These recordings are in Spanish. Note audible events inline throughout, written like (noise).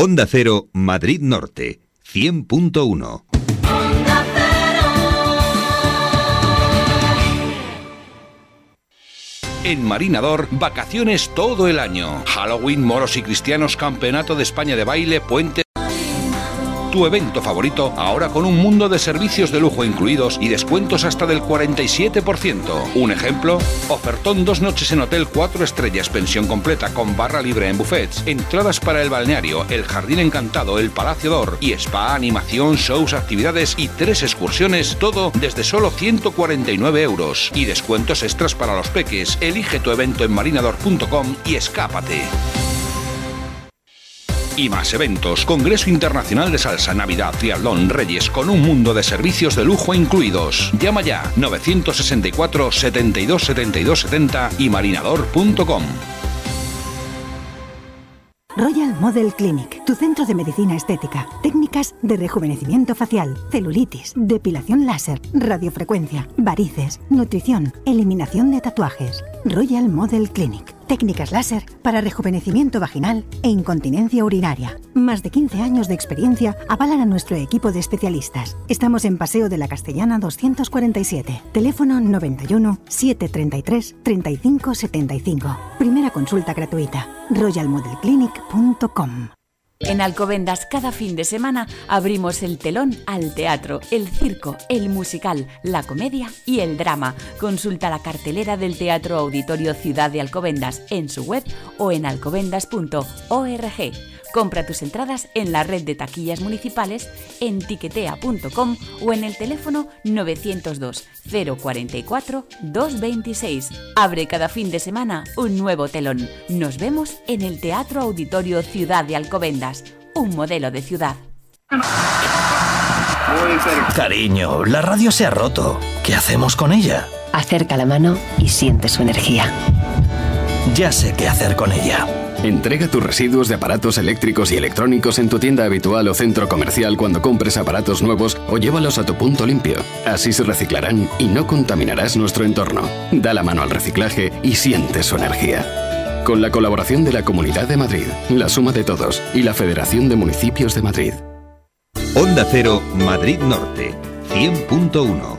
Onda Cero, Madrid Norte, 100.1. En Marinador, vacaciones todo el año. Halloween, moros y cristianos, campeonato de España de baile, puente tu evento favorito, ahora con un mundo de servicios de lujo incluidos y descuentos hasta del 47%. Un ejemplo, ofertón dos noches en hotel 4 estrellas, pensión completa con barra libre en buffets, entradas para el balneario, el jardín encantado, el Palacio Dor y spa, animación, shows, actividades y tres excursiones, todo desde solo 149 euros. Y descuentos extras para los peques. Elige tu evento en marinador.com y escápate y más eventos. Congreso Internacional de Salsa, Navidad, Triatlón, Reyes, con un mundo de servicios de lujo incluidos. Llama ya 964 72 72 70 y marinador.com. Royal Model Clinic, tu centro de medicina estética, técnicas de rejuvenecimiento facial, celulitis, depilación láser, radiofrecuencia, varices, nutrición, eliminación de tatuajes. Royal Model Clinic técnicas láser para rejuvenecimiento vaginal e incontinencia urinaria. Más de 15 años de experiencia avalan a nuestro equipo de especialistas. Estamos en Paseo de la Castellana 247, teléfono 91 733 35 75. Primera consulta gratuita. royalmodelclinic.com en Alcobendas cada fin de semana abrimos el telón al teatro, el circo, el musical, la comedia y el drama. Consulta la cartelera del Teatro Auditorio Ciudad de Alcobendas en su web o en alcobendas.org. Compra tus entradas en la red de taquillas municipales en tiquetea.com o en el teléfono 902 044 226. Abre cada fin de semana un nuevo telón. Nos vemos en el Teatro Auditorio Ciudad de Alcobendas, un modelo de ciudad. Cariño, la radio se ha roto. ¿Qué hacemos con ella? Acerca la mano y siente su energía. Ya sé qué hacer con ella. Entrega tus residuos de aparatos eléctricos y electrónicos en tu tienda habitual o centro comercial cuando compres aparatos nuevos o llévalos a tu punto limpio. Así se reciclarán y no contaminarás nuestro entorno. Da la mano al reciclaje y siente su energía. Con la colaboración de la Comunidad de Madrid, la Suma de Todos y la Federación de Municipios de Madrid. Onda Cero, Madrid Norte, 100.1.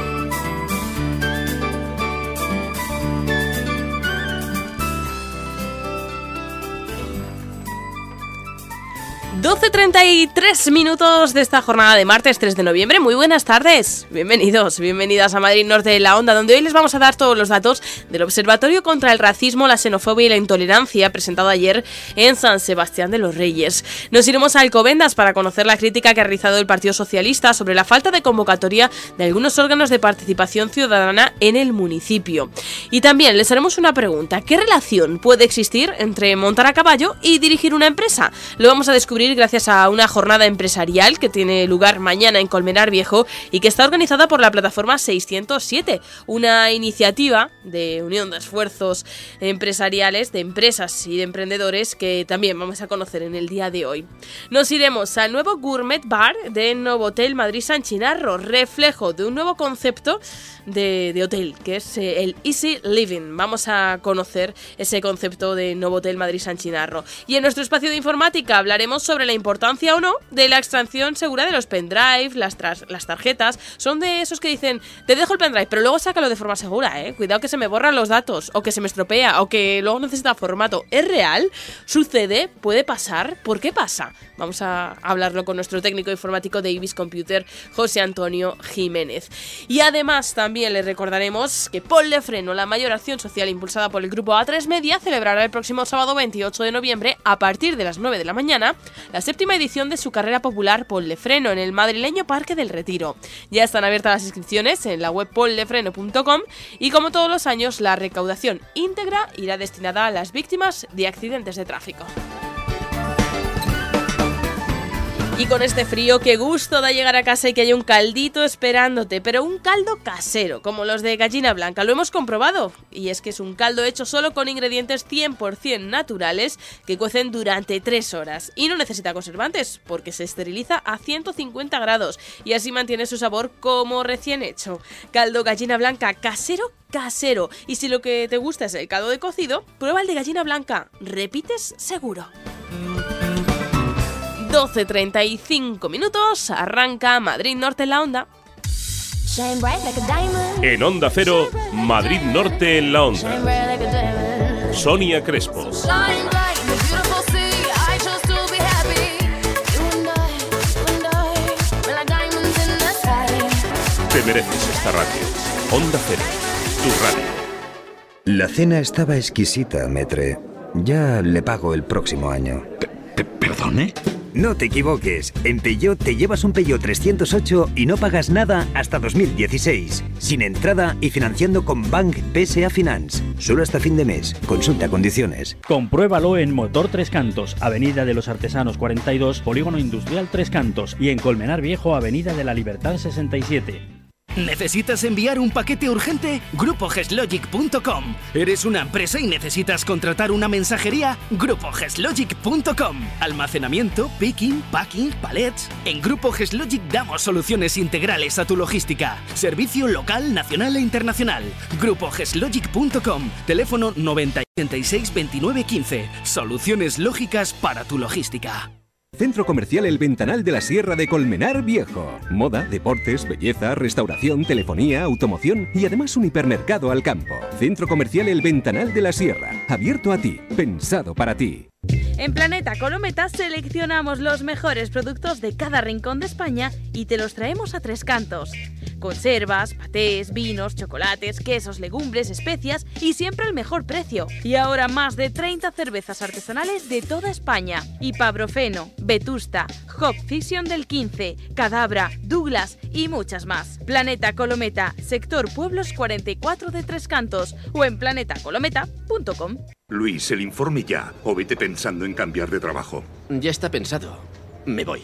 12.33 minutos de esta jornada de martes 3 de noviembre. Muy buenas tardes. Bienvenidos, bienvenidas a Madrid Norte de la Onda, donde hoy les vamos a dar todos los datos del Observatorio contra el Racismo, la Xenofobia y la Intolerancia presentado ayer en San Sebastián de los Reyes. Nos iremos a Alcobendas para conocer la crítica que ha realizado el Partido Socialista sobre la falta de convocatoria de algunos órganos de participación ciudadana en el municipio. Y también les haremos una pregunta. ¿Qué relación puede existir entre montar a caballo y dirigir una empresa? Lo vamos a descubrir gracias a una jornada empresarial que tiene lugar mañana en Colmenar Viejo y que está organizada por la plataforma 607, una iniciativa de unión de esfuerzos empresariales de empresas y de emprendedores que también vamos a conocer en el día de hoy. Nos iremos al nuevo Gourmet Bar de Novotel Madrid San Chinarro, reflejo de un nuevo concepto de, hotel, que es eh, el Easy Living. Vamos a conocer ese concepto de Novotel Madrid San Chinarro. Y en nuestro espacio de informática hablaremos sobre la importancia o no de la extracción segura de los pendrive, las, las tarjetas. Son de esos que dicen, te dejo el pendrive, pero luego sácalo de forma segura, ¿eh? Cuidado que se me borran los datos, o que se me estropea, o que luego necesita formato. ¿Es real? ¿Sucede? ¿Puede pasar? ¿Por qué pasa? Vamos a hablarlo con nuestro técnico informático de Ibis Computer, José Antonio Jiménez. Y además también le recordaremos que Paul de Freno, la mayor acción social impulsada por el grupo A3 Media, celebrará el próximo sábado 28 de noviembre a partir de las 9 de la mañana la séptima edición de su carrera popular Paul de Freno en el madrileño Parque del Retiro. Ya están abiertas las inscripciones en la web poldefreno.com y como todos los años la recaudación íntegra irá destinada a las víctimas de accidentes de tráfico. Y con este frío, qué gusto da llegar a casa y que haya un caldito esperándote, pero un caldo casero, como los de gallina blanca, lo hemos comprobado. Y es que es un caldo hecho solo con ingredientes 100% naturales que cuecen durante 3 horas. Y no necesita conservantes, porque se esteriliza a 150 grados y así mantiene su sabor como recién hecho. Caldo gallina blanca casero casero. Y si lo que te gusta es el caldo de cocido, prueba el de gallina blanca. Repites seguro. 12.35 minutos, arranca Madrid Norte en la onda. En Onda Cero, Madrid Norte en la onda. Sonia Crespo. Te mereces esta radio. Onda Cero, tu radio. La cena estaba exquisita, Metre. Ya le pago el próximo año. ¿Perdone? No te equivoques. En Peugeot te llevas un Peugeot 308 y no pagas nada hasta 2016. Sin entrada y financiando con Bank PSA Finance. Solo hasta fin de mes. Consulta condiciones. Compruébalo en Motor Tres Cantos, Avenida de los Artesanos 42, Polígono Industrial Tres Cantos y en Colmenar Viejo, Avenida de la Libertad 67. ¿Necesitas enviar un paquete urgente? GrupoGesLogic.com. ¿Eres una empresa y necesitas contratar una mensajería? GrupoGesLogic.com. Almacenamiento, picking, packing, palets. En Grupo GesLogic damos soluciones integrales a tu logística. Servicio local, nacional e internacional. GrupoGesLogic.com. Teléfono 9086 29 15. Soluciones lógicas para tu logística. Centro Comercial El Ventanal de la Sierra de Colmenar Viejo. Moda, deportes, belleza, restauración, telefonía, automoción y además un hipermercado al campo. Centro Comercial El Ventanal de la Sierra. Abierto a ti, pensado para ti. En Planeta Colometa seleccionamos los mejores productos de cada rincón de España y te los traemos a tres cantos. Conservas, patés, vinos, chocolates, quesos, legumbres, especias y siempre al mejor precio. Y ahora más de 30 cervezas artesanales de toda España. Y Pabrofeno, Vetusta, Hop Fission del 15, Cadabra, Douglas y muchas más. Planeta Colometa, sector Pueblos 44 de Tres Cantos o en planetacolometa.com. Luis, el informe ya, o vete pensando en cambiar de trabajo. Ya está pensado. Me voy.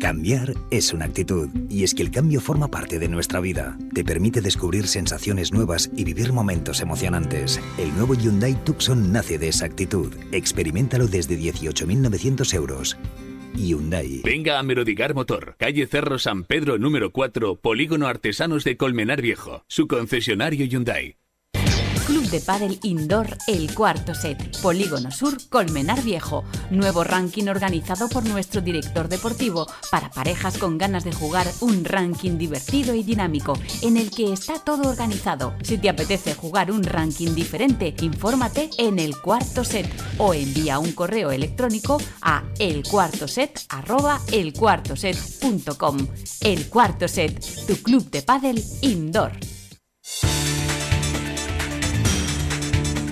Cambiar es una actitud, y es que el cambio forma parte de nuestra vida. Te permite descubrir sensaciones nuevas y vivir momentos emocionantes. El nuevo Hyundai Tucson nace de esa actitud. Experimentalo desde 18.900 euros. Hyundai. Venga a Merodigar Motor, calle Cerro San Pedro número 4, Polígono Artesanos de Colmenar Viejo, su concesionario Hyundai. Club de Padel Indoor El Cuarto Set, Polígono Sur, Colmenar Viejo. Nuevo ranking organizado por nuestro director deportivo para parejas con ganas de jugar un ranking divertido y dinámico en el que está todo organizado. Si te apetece jugar un ranking diferente, infórmate en El Cuarto Set o envía un correo electrónico a elcuartoset@elcuartoset.com. El Cuarto Set, tu club de pádel indoor.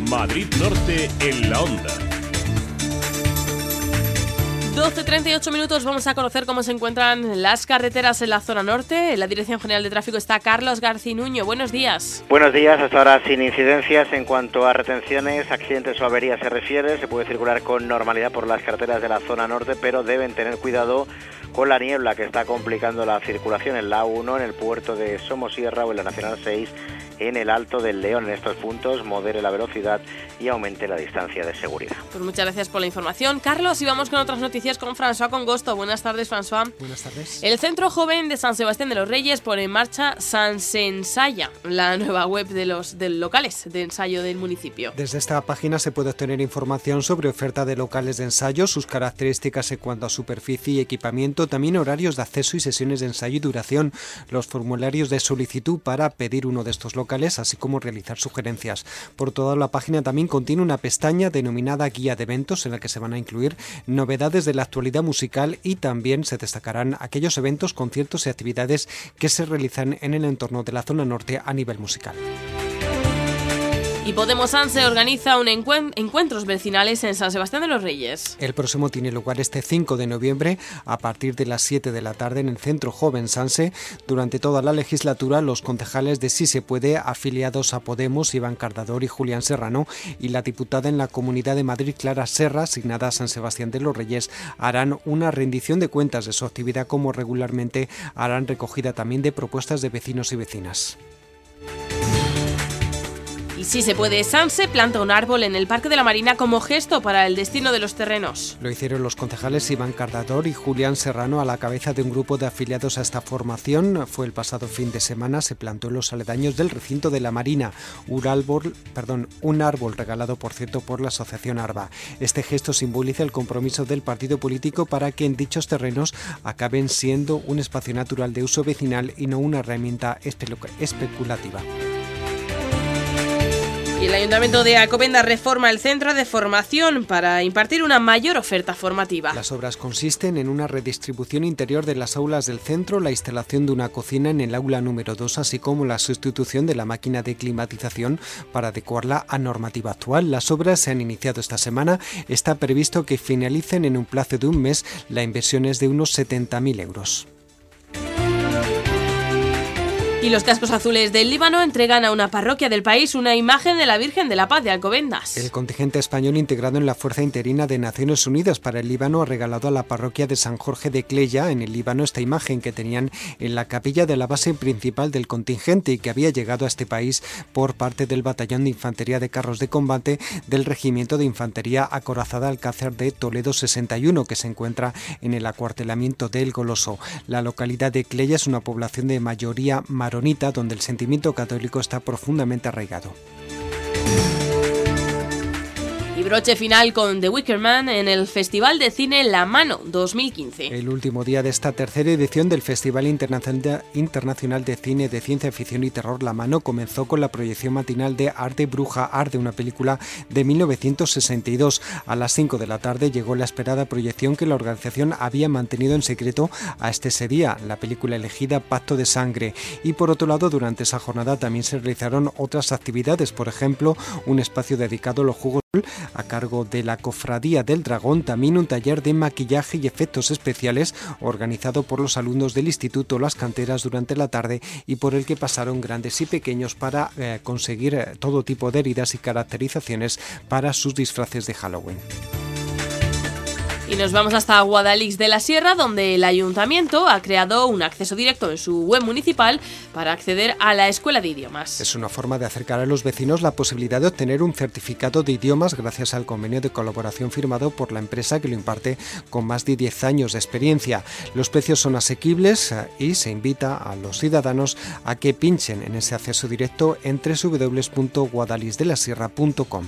Madrid Norte en la onda. 12.38 minutos vamos a conocer cómo se encuentran las carreteras en la zona norte. En la Dirección General de Tráfico está Carlos Garcinuño. Buenos días. Buenos días, hasta ahora sin incidencias en cuanto a retenciones, accidentes o averías se refiere. Se puede circular con normalidad por las carreteras de la zona norte, pero deben tener cuidado con la niebla que está complicando la circulación en la 1, en el puerto de Somosierra o en la Nacional 6 en el Alto del León. En estos puntos modere la velocidad y aumente la distancia de seguridad. Pues muchas gracias por la información, Carlos. Y vamos con otras noticias con François Congosto. Buenas tardes, François. Buenas tardes. El Centro Joven de San Sebastián de los Reyes pone en marcha San Sensaya, la nueva web de los de locales de ensayo del municipio. Desde esta página se puede obtener información sobre oferta de locales de ensayo, sus características en cuanto a superficie y equipamiento, también horarios de acceso y sesiones de ensayo y duración, los formularios de solicitud para pedir uno de estos locales, así como realizar sugerencias. Por toda la página también contiene una pestaña denominada Guía de Eventos en la que se van a incluir novedades de la actualidad musical y también se destacarán aquellos eventos, conciertos y actividades que se realizan en el entorno de la zona norte a nivel musical. Y Podemos Sanse organiza un encuentros vecinales en San Sebastián de los Reyes. El próximo tiene lugar este 5 de noviembre a partir de las 7 de la tarde en el Centro Joven Sanse. Durante toda la legislatura, los concejales de Sí se puede, afiliados a Podemos, Iván Cardador y Julián Serrano, y la diputada en la Comunidad de Madrid, Clara Serra, asignada a San Sebastián de los Reyes, harán una rendición de cuentas de su actividad como regularmente harán recogida también de propuestas de vecinos y vecinas. Si se puede, Sanse planta un árbol en el Parque de la Marina como gesto para el destino de los terrenos. Lo hicieron los concejales Iván Cardador y Julián Serrano a la cabeza de un grupo de afiliados a esta formación. Fue el pasado fin de semana, se plantó en los aledaños del recinto de la Marina, un árbol, perdón, un árbol regalado, por cierto, por la Asociación ARBA. Este gesto simboliza el compromiso del partido político para que en dichos terrenos acaben siendo un espacio natural de uso vecinal y no una herramienta especulativa. El Ayuntamiento de Alcobendas reforma el centro de formación para impartir una mayor oferta formativa. Las obras consisten en una redistribución interior de las aulas del centro, la instalación de una cocina en el aula número 2, así como la sustitución de la máquina de climatización para adecuarla a normativa actual. Las obras se han iniciado esta semana. Está previsto que finalicen en un plazo de un mes. La inversión es de unos 70.000 euros. Y los cascos azules del Líbano entregan a una parroquia del país una imagen de la Virgen de la Paz de Alcobendas. El contingente español integrado en la Fuerza Interina de Naciones Unidas para el Líbano ha regalado a la parroquia de San Jorge de Cleya, en el Líbano, esta imagen que tenían en la capilla de la base principal del contingente y que había llegado a este país por parte del Batallón de Infantería de Carros de Combate del Regimiento de Infantería Acorazada Alcácer de Toledo 61, que se encuentra en el acuartelamiento del Goloso. La localidad de Cleya es una población de mayoría maronita donde el sentimiento católico está profundamente arraigado. Y broche final con The Wicker Man en el Festival de Cine La Mano 2015. El último día de esta tercera edición del Festival Internacional de Cine de Ciencia Ficción y Terror La Mano comenzó con la proyección matinal de Arte Bruja Arte, una película de 1962. A las 5 de la tarde llegó la esperada proyección que la organización había mantenido en secreto hasta ese día, la película elegida Pacto de Sangre. Y por otro lado, durante esa jornada también se realizaron otras actividades, por ejemplo, un espacio dedicado a los jugos a cargo de la Cofradía del Dragón, también un taller de maquillaje y efectos especiales organizado por los alumnos del Instituto Las Canteras durante la tarde y por el que pasaron grandes y pequeños para eh, conseguir eh, todo tipo de heridas y caracterizaciones para sus disfraces de Halloween. Y nos vamos hasta Guadalix de la Sierra, donde el ayuntamiento ha creado un acceso directo en su web municipal para acceder a la escuela de idiomas. Es una forma de acercar a los vecinos la posibilidad de obtener un certificado de idiomas gracias al convenio de colaboración firmado por la empresa que lo imparte con más de 10 años de experiencia. Los precios son asequibles eh, y se invita a los ciudadanos a que pinchen en ese acceso directo en www.guadalixdelasierra.com.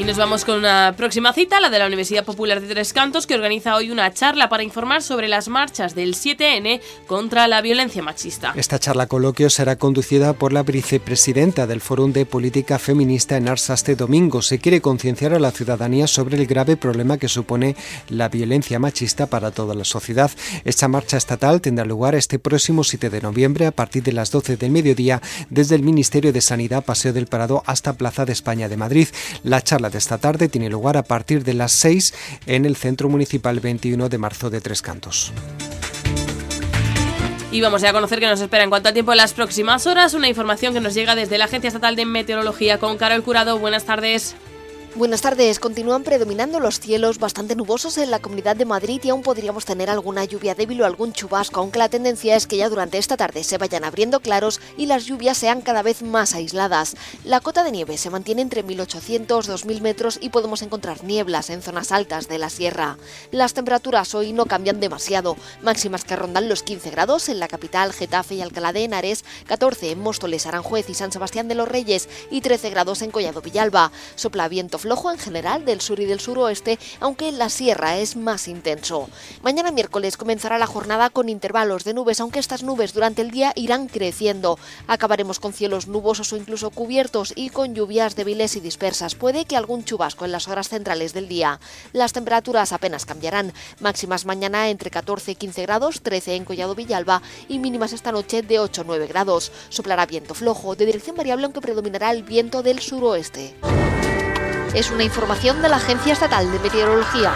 Y nos vamos con una próxima cita, la de la Universidad Popular de Tres Cantos, que organiza hoy una charla para informar sobre las marchas del 7N contra la violencia machista. Esta charla coloquio será conducida por la vicepresidenta del Fórum de Política Feminista en Arsa este domingo. Se quiere concienciar a la ciudadanía sobre el grave problema que supone la violencia machista para toda la sociedad. Esta marcha estatal tendrá lugar este próximo 7 de noviembre a partir de las 12 del mediodía desde el Ministerio de Sanidad Paseo del Parado hasta Plaza de España de Madrid. La charla esta tarde tiene lugar a partir de las 6 en el Centro Municipal 21 de marzo de Tres Cantos. Y vamos a conocer qué nos espera en cuanto al tiempo en las próximas horas. Una información que nos llega desde la Agencia Estatal de Meteorología con Carol Curado. Buenas tardes. Buenas tardes. Continúan predominando los cielos bastante nubosos en la Comunidad de Madrid y aún podríamos tener alguna lluvia débil o algún chubasco, aunque la tendencia es que ya durante esta tarde se vayan abriendo claros y las lluvias sean cada vez más aisladas. La cota de nieve se mantiene entre 1800 y 2000 metros y podemos encontrar nieblas en zonas altas de la sierra. Las temperaturas hoy no cambian demasiado, máximas que rondan los 15 grados en la capital, Getafe y Alcalá de Henares, 14 en Móstoles, Aranjuez y San Sebastián de los Reyes y 13 grados en Collado Villalba. Sopla viento flojo en general del sur y del suroeste, aunque en la sierra es más intenso. Mañana miércoles comenzará la jornada con intervalos de nubes, aunque estas nubes durante el día irán creciendo. Acabaremos con cielos nubosos o incluso cubiertos y con lluvias débiles y dispersas. Puede que algún chubasco en las horas centrales del día. Las temperaturas apenas cambiarán. Máximas mañana entre 14 y 15 grados, 13 en Collado Villalba y mínimas esta noche de 8 9 grados. Soplará viento flojo de dirección variable aunque predominará el viento del suroeste. Es una información de la Agencia Estatal de Meteorología.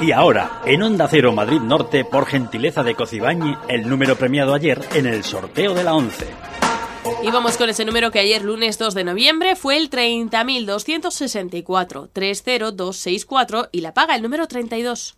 Y ahora, en Onda Cero Madrid Norte, por gentileza de Cocibañi, el número premiado ayer en el sorteo de la 11. Y vamos con ese número que ayer, lunes 2 de noviembre, fue el 30.264, 30264 y la paga el número 32.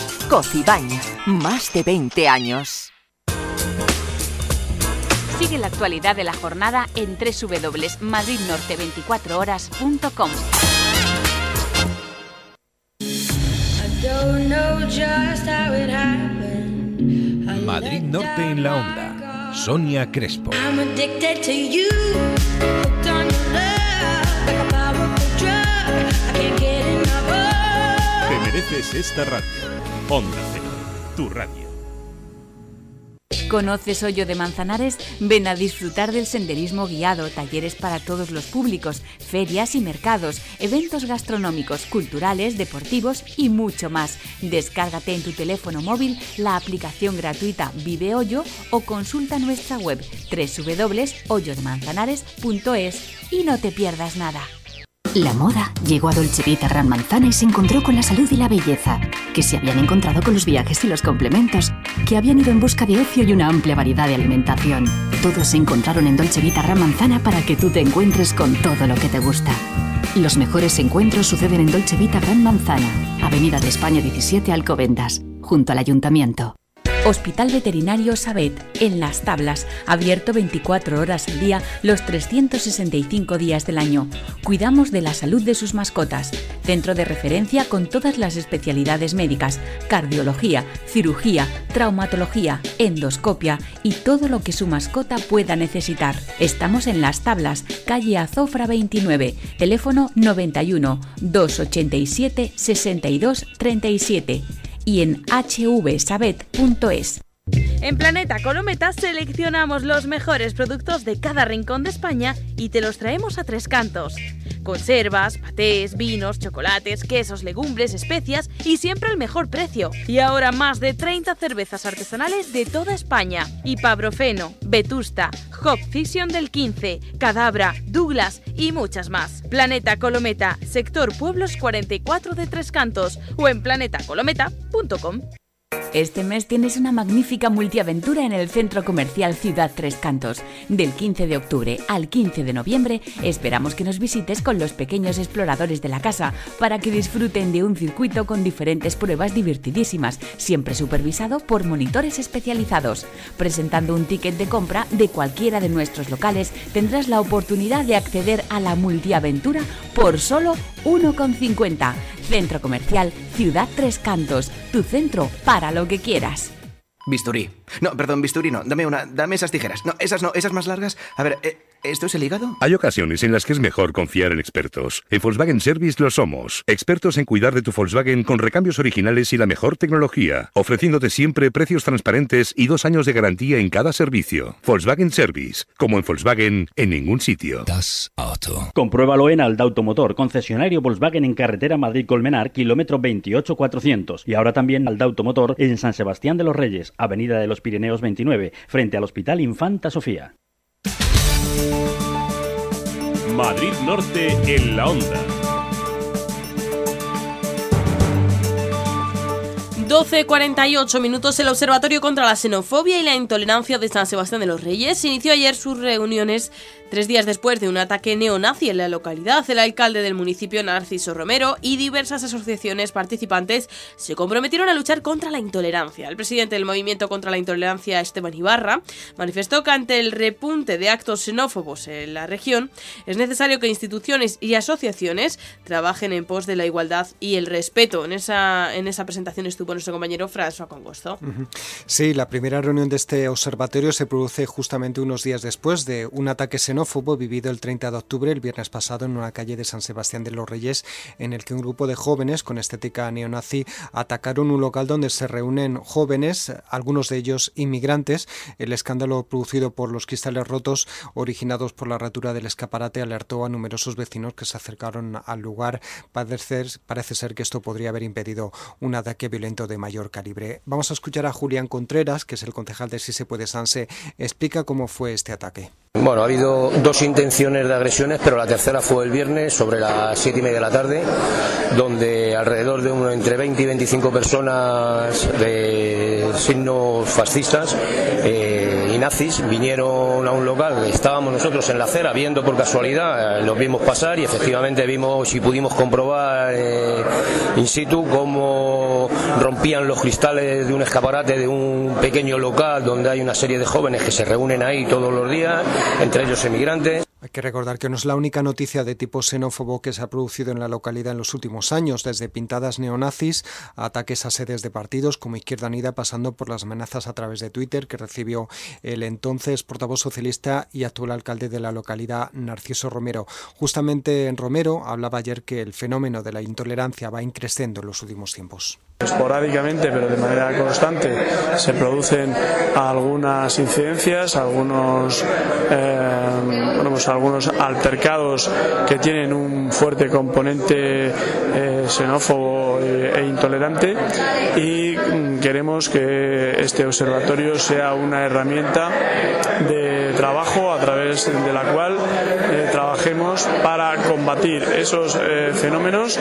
Cocibañ, más de 20 años. Sigue la actualidad de la jornada en www.madridnorte24horas.com. Madrid Norte en la onda. Sonia Crespo. Te mereces esta radio. Onda Cero, tu radio. ¿Conoces Hoyo de Manzanares? Ven a disfrutar del senderismo guiado, talleres para todos los públicos, ferias y mercados, eventos gastronómicos, culturales, deportivos y mucho más. Descárgate en tu teléfono móvil la aplicación gratuita Vive Hoyo o consulta nuestra web www.hoyodemanzanares.es y no te pierdas nada. La moda llegó a Dolce Vita Gran Manzana y se encontró con la salud y la belleza, que se habían encontrado con los viajes y los complementos, que habían ido en busca de ocio y una amplia variedad de alimentación. Todos se encontraron en Dolce Vita Gran Manzana para que tú te encuentres con todo lo que te gusta. Los mejores encuentros suceden en Dolce Vita Gran Manzana, Avenida de España 17 Alcobendas, junto al Ayuntamiento. Hospital Veterinario Sabet, en Las Tablas, abierto 24 horas al día, los 365 días del año. Cuidamos de la salud de sus mascotas. Centro de referencia con todas las especialidades médicas, cardiología, cirugía, traumatología, endoscopia y todo lo que su mascota pueda necesitar. Estamos en Las Tablas, calle Azofra 29, teléfono 91 287 62 37 y en hvsabet.es. En Planeta Colometa seleccionamos los mejores productos de cada rincón de España y te los traemos a tres cantos. Conservas, patés, vinos, chocolates, quesos, legumbres, especias y siempre al mejor precio. Y ahora más de 30 cervezas artesanales de toda España. Ipabrofeno, Vetusta, Hop Fission del 15, Cadabra, Douglas y muchas más. Planeta Colometa, sector Pueblos 44 de Tres Cantos o en planetacolometa.com. Este mes tienes una magnífica multiaventura en el Centro Comercial Ciudad Tres Cantos. Del 15 de octubre al 15 de noviembre esperamos que nos visites con los pequeños exploradores de la casa para que disfruten de un circuito con diferentes pruebas divertidísimas, siempre supervisado por monitores especializados. Presentando un ticket de compra de cualquiera de nuestros locales tendrás la oportunidad de acceder a la multiaventura por solo 1,50. Centro Comercial Ciudad Tres Cantos, tu centro para lo que quieras. Bisturí. No, perdón, bisturí no. Dame una. Dame esas tijeras. No, esas no, esas más largas. A ver, eh, ¿esto es el hígado? Hay ocasiones en las que es mejor confiar en expertos. En Volkswagen Service lo somos. Expertos en cuidar de tu Volkswagen con recambios originales y la mejor tecnología. Ofreciéndote siempre precios transparentes y dos años de garantía en cada servicio. Volkswagen Service. Como en Volkswagen, en ningún sitio. Das Auto. Compruébalo en Alda Automotor, concesionario Volkswagen en carretera Madrid-Colmenar, kilómetro 28400. Y ahora también Alda Automotor en San Sebastián de los Reyes, avenida de los Pirineos 29, frente al Hospital Infanta Sofía. Madrid Norte en la onda. 12.48 minutos. El Observatorio contra la Xenofobia y la Intolerancia de San Sebastián de los Reyes inició ayer sus reuniones Tres días después de un ataque neonazi en la localidad, el alcalde del municipio, Narciso Romero, y diversas asociaciones participantes se comprometieron a luchar contra la intolerancia. El presidente del Movimiento contra la Intolerancia, Esteban Ibarra, manifestó que ante el repunte de actos xenófobos en la región, es necesario que instituciones y asociaciones trabajen en pos de la igualdad y el respeto. En esa, en esa presentación estuvo nuestro compañero François Congosto. Sí, la primera reunión de este observatorio se produce justamente unos días después de un ataque xenófobo vivido el 30 de octubre, el viernes pasado, en una calle de San Sebastián de los Reyes, en el que un grupo de jóvenes con estética neonazi atacaron un local donde se reúnen jóvenes, algunos de ellos inmigrantes. El escándalo producido por los cristales rotos originados por la rotura del escaparate alertó a numerosos vecinos que se acercaron al lugar. Parece, parece ser que esto podría haber impedido un ataque violento de mayor calibre. Vamos a escuchar a Julián Contreras, que es el concejal de Si se puede Sanse, explica cómo fue este ataque. Bueno, ha habido dos intenciones de agresiones, pero la tercera fue el viernes sobre las siete y media de la tarde, donde alrededor de uno, entre 20 y 25 personas de signos fascistas eh, nazis vinieron a un local. Estábamos nosotros en la acera viendo por casualidad, eh, los vimos pasar y efectivamente vimos y pudimos comprobar eh, in situ cómo rompían los cristales de un escaparate de un pequeño local donde hay una serie de jóvenes que se reúnen ahí todos los días entre ellos emigrantes. Hay que recordar que no es la única noticia de tipo xenófobo que se ha producido en la localidad en los últimos años, desde pintadas neonazis a ataques a sedes de partidos como Izquierda Unida, pasando por las amenazas a través de Twitter que recibió el entonces portavoz socialista y actual alcalde de la localidad, Narciso Romero. Justamente en Romero hablaba ayer que el fenómeno de la intolerancia va increciendo en los últimos tiempos. Esporádicamente, pero de manera constante, se producen algunas incidencias, algunos, eh, pues algunos altercados que tienen un fuerte componente eh, xenófobo e intolerante. Y queremos que este observatorio sea una herramienta de trabajo a través de la cual eh, para combatir esos eh, fenómenos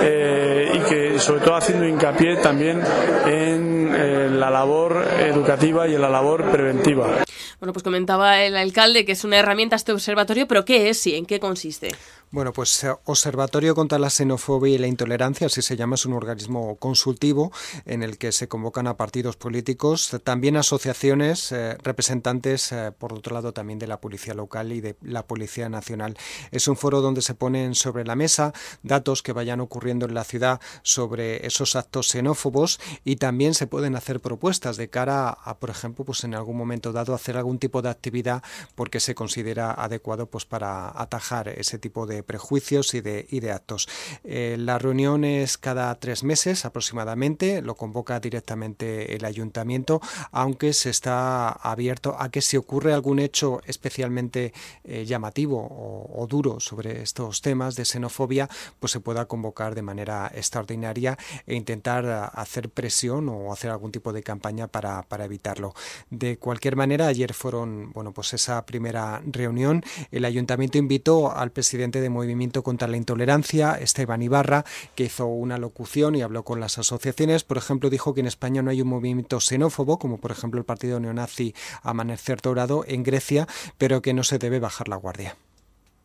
eh, y que sobre todo haciendo hincapié también en eh, la labor educativa y en la labor preventiva. Bueno, pues comentaba el alcalde que es una herramienta este observatorio, pero ¿qué es y en qué consiste? Bueno, pues eh, Observatorio contra la Xenofobia y la Intolerancia, así se llama, es un organismo consultivo en el que se convocan a partidos políticos, también asociaciones, eh, representantes, eh, por otro lado, también de la Policía Local y de la Policía Nacional. Es un foro donde se ponen sobre la mesa datos que vayan ocurriendo en la ciudad sobre esos actos xenófobos y también se pueden hacer propuestas de cara a, por ejemplo, pues en algún momento dado hacer algún tipo de actividad porque se considera adecuado pues para atajar ese tipo de prejuicios y de, actos. Eh, la reunión es cada tres meses aproximadamente, lo convoca directamente el ayuntamiento, aunque se está abierto a que si ocurre algún hecho especialmente eh, llamativo o, o, duro sobre estos temas de xenofobia, pues se pueda convocar de manera extraordinaria e intentar hacer presión o hacer algún tipo de campaña para, para evitarlo. De cualquier manera, ayer fueron, bueno, pues esa primera reunión, el ayuntamiento invitó al presidente de Movimiento contra la Intolerancia, Esteban Ibarra, que hizo una locución y habló con las asociaciones. Por ejemplo, dijo que en España no hay un movimiento xenófobo, como por ejemplo el partido neonazi Amanecer Dorado en Grecia, pero que no se debe bajar la guardia.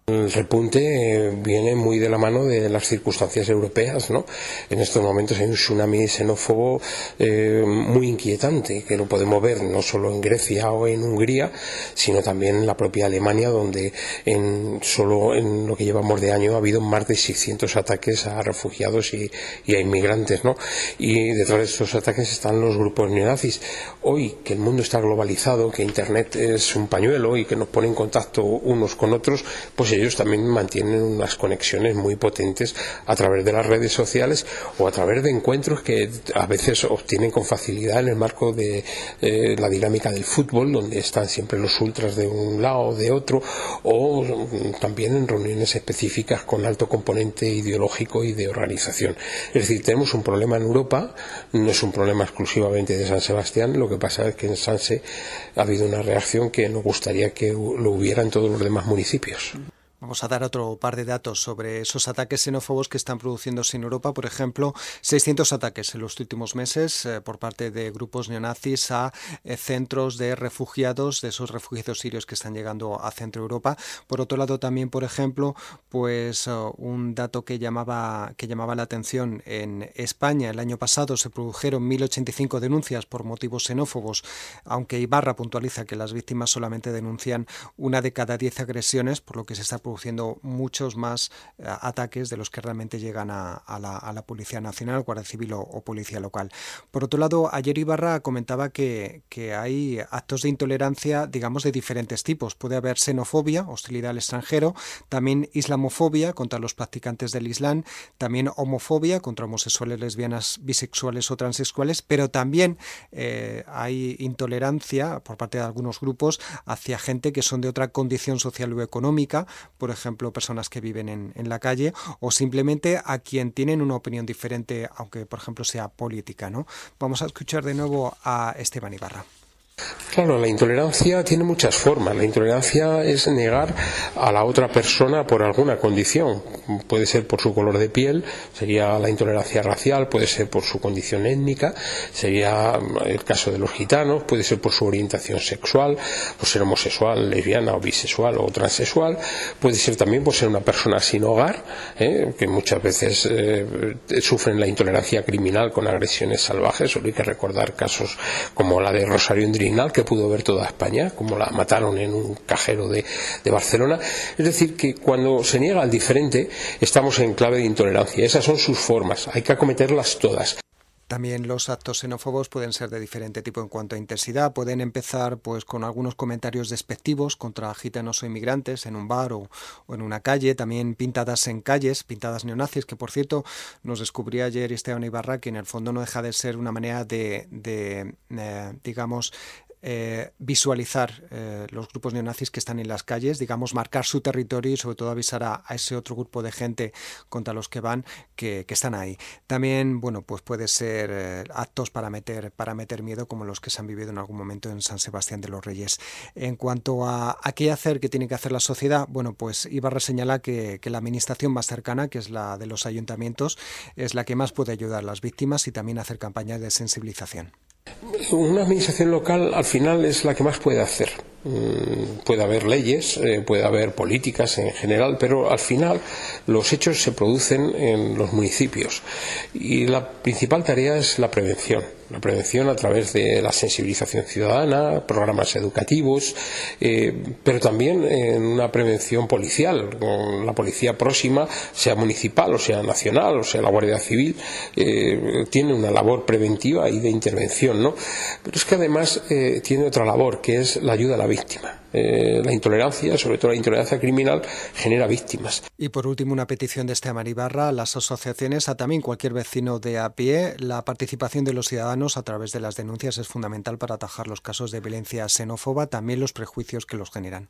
El repunte viene muy de la mano de las circunstancias europeas, ¿no? En estos momentos hay un tsunami xenófobo eh, muy inquietante, que lo podemos ver no solo en Grecia o en Hungría, sino también en la propia Alemania, donde en, solo en lo que llevamos de año ha habido más de 600 ataques a refugiados y, y a inmigrantes, ¿no? Y detrás de estos ataques están los grupos neonazis. Hoy, que el mundo está globalizado, que Internet es un pañuelo y que nos pone en contacto unos con otros, pues ellos también mantienen unas conexiones muy potentes a través de las redes sociales o a través de encuentros que a veces obtienen con facilidad en el marco de eh, la dinámica del fútbol, donde están siempre los ultras de un lado o de otro, o también en reuniones específicas con alto componente ideológico y de organización. Es decir, tenemos un problema en Europa, no es un problema exclusivamente de San Sebastián, lo que pasa es que en Sanse ha habido una reacción que nos gustaría que lo hubiera en todos los demás municipios. Vamos a dar otro par de datos sobre esos ataques xenófobos que están produciéndose en Europa. Por ejemplo, 600 ataques en los últimos meses eh, por parte de grupos neonazis a eh, centros de refugiados, de esos refugiados sirios que están llegando a Centro Europa. Por otro lado, también, por ejemplo, pues eh, un dato que llamaba, que llamaba la atención en España. El año pasado se produjeron 1.085 denuncias por motivos xenófobos, aunque Ibarra puntualiza que las víctimas solamente denuncian una de cada 10 agresiones, por lo que se está produciendo muchos más eh, ataques de los que realmente llegan a, la, Policía Nacional, Guardia Civil o, Policía Local. Por otro lado, ayer Ibarra comentaba que, hay actos de intolerancia, digamos, de diferentes tipos. Puede haber xenofobia, hostilidad al extranjero, también islamofobia contra los practicantes del Islam, también homofobia contra homosexuales, lesbianas, bisexuales o transexuales, pero también eh, hay intolerancia por parte de algunos grupos hacia gente que son de otra condición social o económica, por ejemplo, personas que viven en, en, la calle, o simplemente a quien tienen una opinión diferente, aunque por ejemplo sea política. ¿no? Vamos a escuchar de nuevo a Esteban Ibarra. Claro, la intolerancia tiene muchas formas. La intolerancia es negar a la otra persona por alguna condición. Puede ser por su color de piel, sería la intolerancia racial, puede ser por su condición étnica, sería el caso de los gitanos, puede ser por su orientación sexual, por ser homosexual, lesbiana o bisexual o transexual, puede ser también por ser una persona sin hogar, ¿eh? que muchas veces eh, sufren la intolerancia criminal con agresiones salvajes. Solo hay que recordar casos como la de Rosario Indri que pudo ver toda España, como la mataron en un cajero de, de Barcelona. Es decir, que cuando se niega al diferente, estamos en clave de intolerancia. Esas son sus formas, hay que acometerlas todas. También los actos xenófobos pueden ser de diferente tipo en cuanto a intensidad. Pueden empezar pues con algunos comentarios despectivos contra gitanos o inmigrantes en un bar o, en una calle, también pintadas en calles, pintadas neonazis, que por cierto nos descubrió ayer Esteban Ibarra que en el fondo no deja de ser una manera de, de eh, digamos, eh, visualizar eh, los grupos neonazis que están en las calles, digamos, marcar su territorio y sobre todo avisar a, ese otro grupo de gente contra los que van que, están ahí. También, bueno, pues puede ser eh, actos para meter, para meter miedo como los que se han vivido en algún momento en San Sebastián de los Reyes. En cuanto a, qué hacer, qué tiene que hacer la sociedad, bueno, pues Ibarra señala que, que la administración más cercana, que es la de los ayuntamientos, es la que más puede ayudar a las víctimas y también hacer campañas de sensibilización. Una administración local al final es la que más puede hacer. Mm, puede haber leyes, eh, puede haber políticas en general, pero al final los hechos se producen en los municipios y la principal tarea es la prevención la prevención a través de la sensibilización ciudadana, programas educativos, eh, pero también en una prevención policial, con la policía próxima, sea municipal o sea nacional o sea la Guardia Civil, eh, tiene una labor preventiva y de intervención, ¿no? Pero es que además eh, tiene otra labor, que es la ayuda a la víctima. La intolerancia, sobre todo la intolerancia criminal, genera víctimas. Y por último, una petición de este Ibarra a las asociaciones, a también cualquier vecino de a pie, la participación de los ciudadanos a través de las denuncias es fundamental para atajar los casos de violencia xenófoba, también los prejuicios que los generan.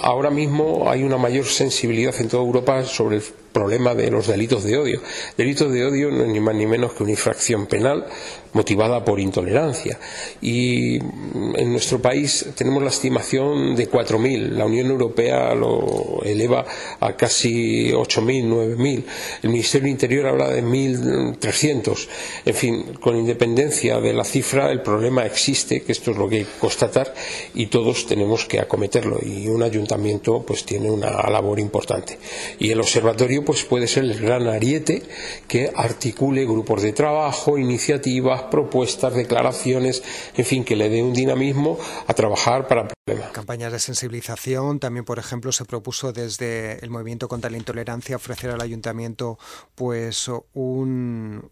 Ahora mismo hay una mayor sensibilidad en toda Europa sobre el problema de los delitos de odio. Delitos de odio no es ni más ni menos que una infracción penal motivada por intolerancia. Y en nuestro país tenemos la estimación de 4.000. La Unión Europea lo eleva a casi 8.000, 9.000. El Ministerio del Interior habla de 1.300. En fin, con independencia de la cifra, el problema existe, que esto es lo que hay que constatar, y todos tenemos que acometerlo. Y un ayuntamiento pues tiene una labor importante. Y el observatorio pues puede ser el gran ariete que articule grupos de trabajo, iniciativas, propuestas, declaraciones, en fin, que le dé un dinamismo a trabajar para. Campañas de sensibilización, también por ejemplo se propuso desde el movimiento contra la intolerancia ofrecer al ayuntamiento pues un,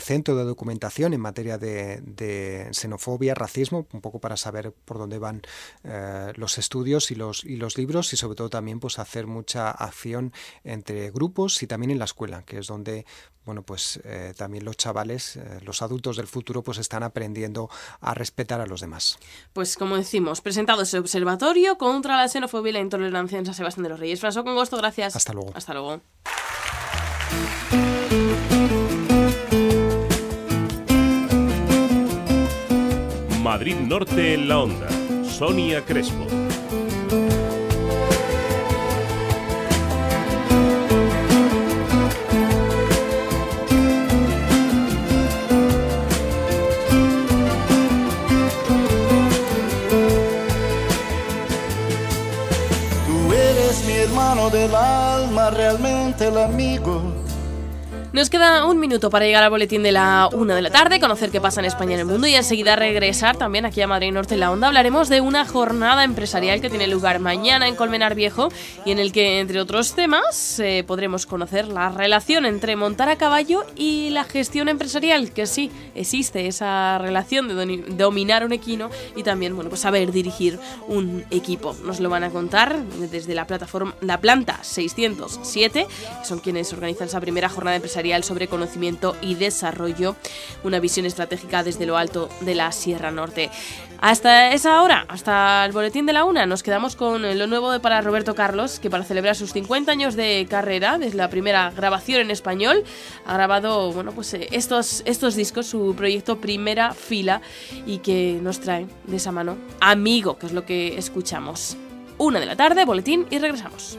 centro de documentación en materia de, xenofobia, racismo, un poco para saber por dónde van eh, los estudios y los, y los libros y sobre todo también pues hacer mucha acción entre grupos y también en la escuela, que es donde bueno, pues eh, también los chavales, eh, los adultos del futuro, pues están aprendiendo a respetar a los demás. Pues como decimos, presentado observatorio contra la xenofobia y la intolerancia en San Sebastián de los Reyes. François, con gusto, gracias. Hasta luego. Hasta luego. Madrid Norte en la onda. Sonia Crespo. Hermano del alma, realmente el amigo nos queda un minuto para llegar al boletín de la una de la tarde, conocer qué pasa en España y en el mundo y enseguida regresar también aquí a Madrid Norte en la Onda. Hablaremos de una jornada empresarial que tiene lugar mañana en Colmenar Viejo y en el que, entre otros temas, eh, podremos conocer la relación entre montar a caballo y la gestión empresarial, que sí, existe esa relación de dominar un equino y también, bueno, pues saber dirigir un equipo. Nos lo van a contar desde la plataforma, la planta 607, que son quienes organizan esa primera jornada empresarial sobre conocimiento y desarrollo, una visión estratégica desde lo alto de la Sierra Norte. Hasta esa hora, hasta el boletín de la una, nos quedamos con lo nuevo de para Roberto Carlos, que para celebrar sus 50 años de carrera, desde la primera grabación en español, ha grabado bueno, pues, eh, estos, estos discos, su proyecto Primera Fila, y que nos trae de esa mano Amigo, que es lo que escuchamos. Una de la tarde, boletín y regresamos.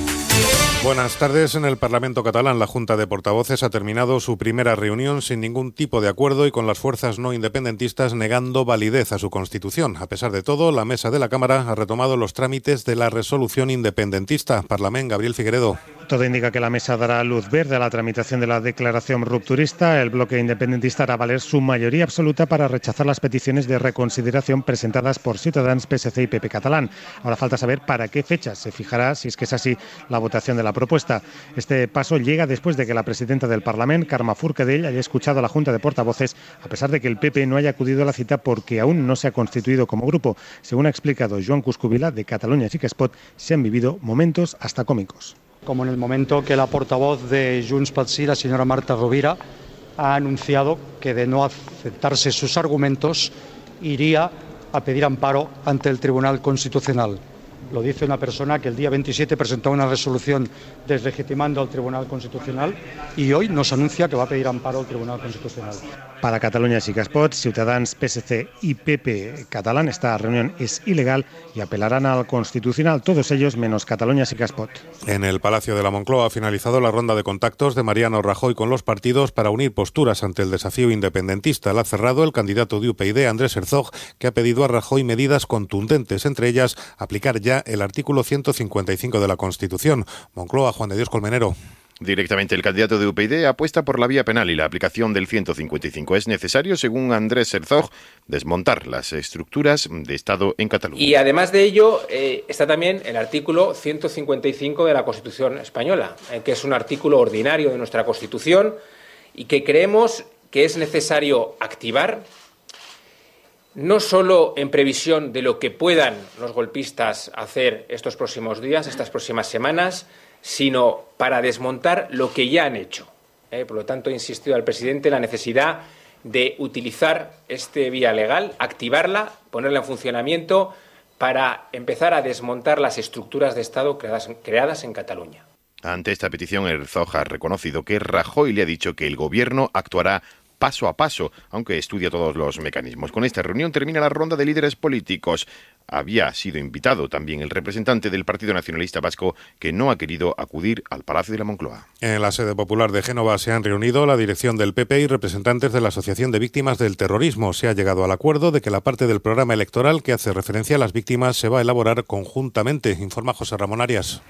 Buenas tardes. En el Parlamento catalán, la Junta de Portavoces ha terminado su primera reunión sin ningún tipo de acuerdo y con las fuerzas no independentistas negando validez a su constitución. A pesar de todo, la mesa de la Cámara ha retomado los trámites de la resolución independentista. Parlamento, Gabriel Figueredo. Todo indica que la mesa dará luz verde a la tramitación de la declaración rupturista. El bloque independentista hará valer su mayoría absoluta para rechazar las peticiones de reconsideración presentadas por Ciutadans, PSC y PP catalán. Ahora falta saber para qué fecha se fijará, si es que es así, la votación de la propuesta. Este paso llega después de que la presidenta del Parlamento, Carme Forcadell, haya escuchado a la Junta de Portavoces, a pesar de que el PP no haya acudido a la cita porque aún no se ha constituido como grupo. Según ha explicado Joan Cuscubila, de Cataluña Spot, se han vivido momentos hasta cómicos como en el momento que la portavoz de Junts Sí, la señora Marta Rovira, ha anunciado que de no aceptarse sus argumentos iría a pedir amparo ante el Tribunal Constitucional. Lo dice una persona que el día 27 presentó una resolución deslegitimando al Tribunal Constitucional y hoy nos anuncia que va a pedir amparo al Tribunal Constitucional. Para Cataluña y Caspot, Ciutadans, PSC y PP catalán, esta reunión es ilegal y apelarán al Constitucional, todos ellos menos Cataluña y Caspot. En el Palacio de la Moncloa ha finalizado la ronda de contactos de Mariano Rajoy con los partidos para unir posturas ante el desafío independentista. La ha cerrado el candidato de UPyD, Andrés Herzog, que ha pedido a Rajoy medidas contundentes, entre ellas aplicar ya el artículo 155 de la Constitución. Moncloa, Juan de Dios Colmenero. Directamente el candidato de UPyD apuesta por la vía penal y la aplicación del 155. Es necesario, según Andrés Herzog, desmontar las estructuras de Estado en Cataluña. Y además de ello eh, está también el artículo 155 de la Constitución española, eh, que es un artículo ordinario de nuestra Constitución y que creemos que es necesario activar no solo en previsión de lo que puedan los golpistas hacer estos próximos días, estas próximas semanas, sino para desmontar lo que ya han hecho. ¿eh? Por lo tanto, he insistido al presidente en la necesidad de utilizar este vía legal, activarla, ponerla en funcionamiento para empezar a desmontar las estructuras de Estado creadas, creadas en Cataluña. Ante esta petición, Herzog ha reconocido que Rajoy le ha dicho que el Gobierno actuará paso a paso, aunque estudia todos los mecanismos. Con esta reunión termina la ronda de líderes políticos. Había sido invitado también el representante del Partido Nacionalista Vasco, que no ha querido acudir al Palacio de la Moncloa. En la sede popular de Génova se han reunido la dirección del PP y representantes de la Asociación de Víctimas del Terrorismo. Se ha llegado al acuerdo de que la parte del programa electoral que hace referencia a las víctimas se va a elaborar conjuntamente, informa José Ramón Arias.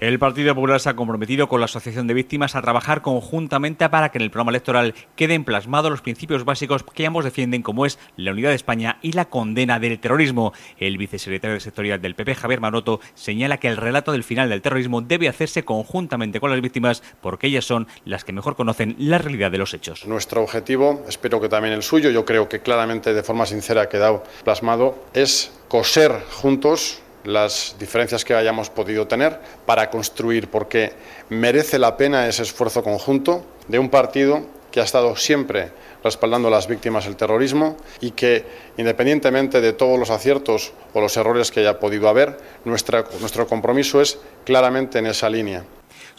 El Partido Popular se ha comprometido con la Asociación de Víctimas a trabajar conjuntamente para que en el programa electoral queden plasmados los principios básicos que ambos defienden, como es la unidad de España y la condena del terrorismo. El vicesecretario sectorial del PP, Javier Maroto, señala que el relato del final del terrorismo debe hacerse conjuntamente con las víctimas porque ellas son las que mejor conocen la realidad de los hechos. Nuestro objetivo, espero que también el suyo, yo creo que claramente de forma sincera ha quedado plasmado, es coser juntos las diferencias que hayamos podido tener para construir, porque merece la pena ese esfuerzo conjunto de un partido que ha estado siempre respaldando a las víctimas del terrorismo y que, independientemente de todos los aciertos o los errores que haya podido haber, nuestro compromiso es claramente en esa línea.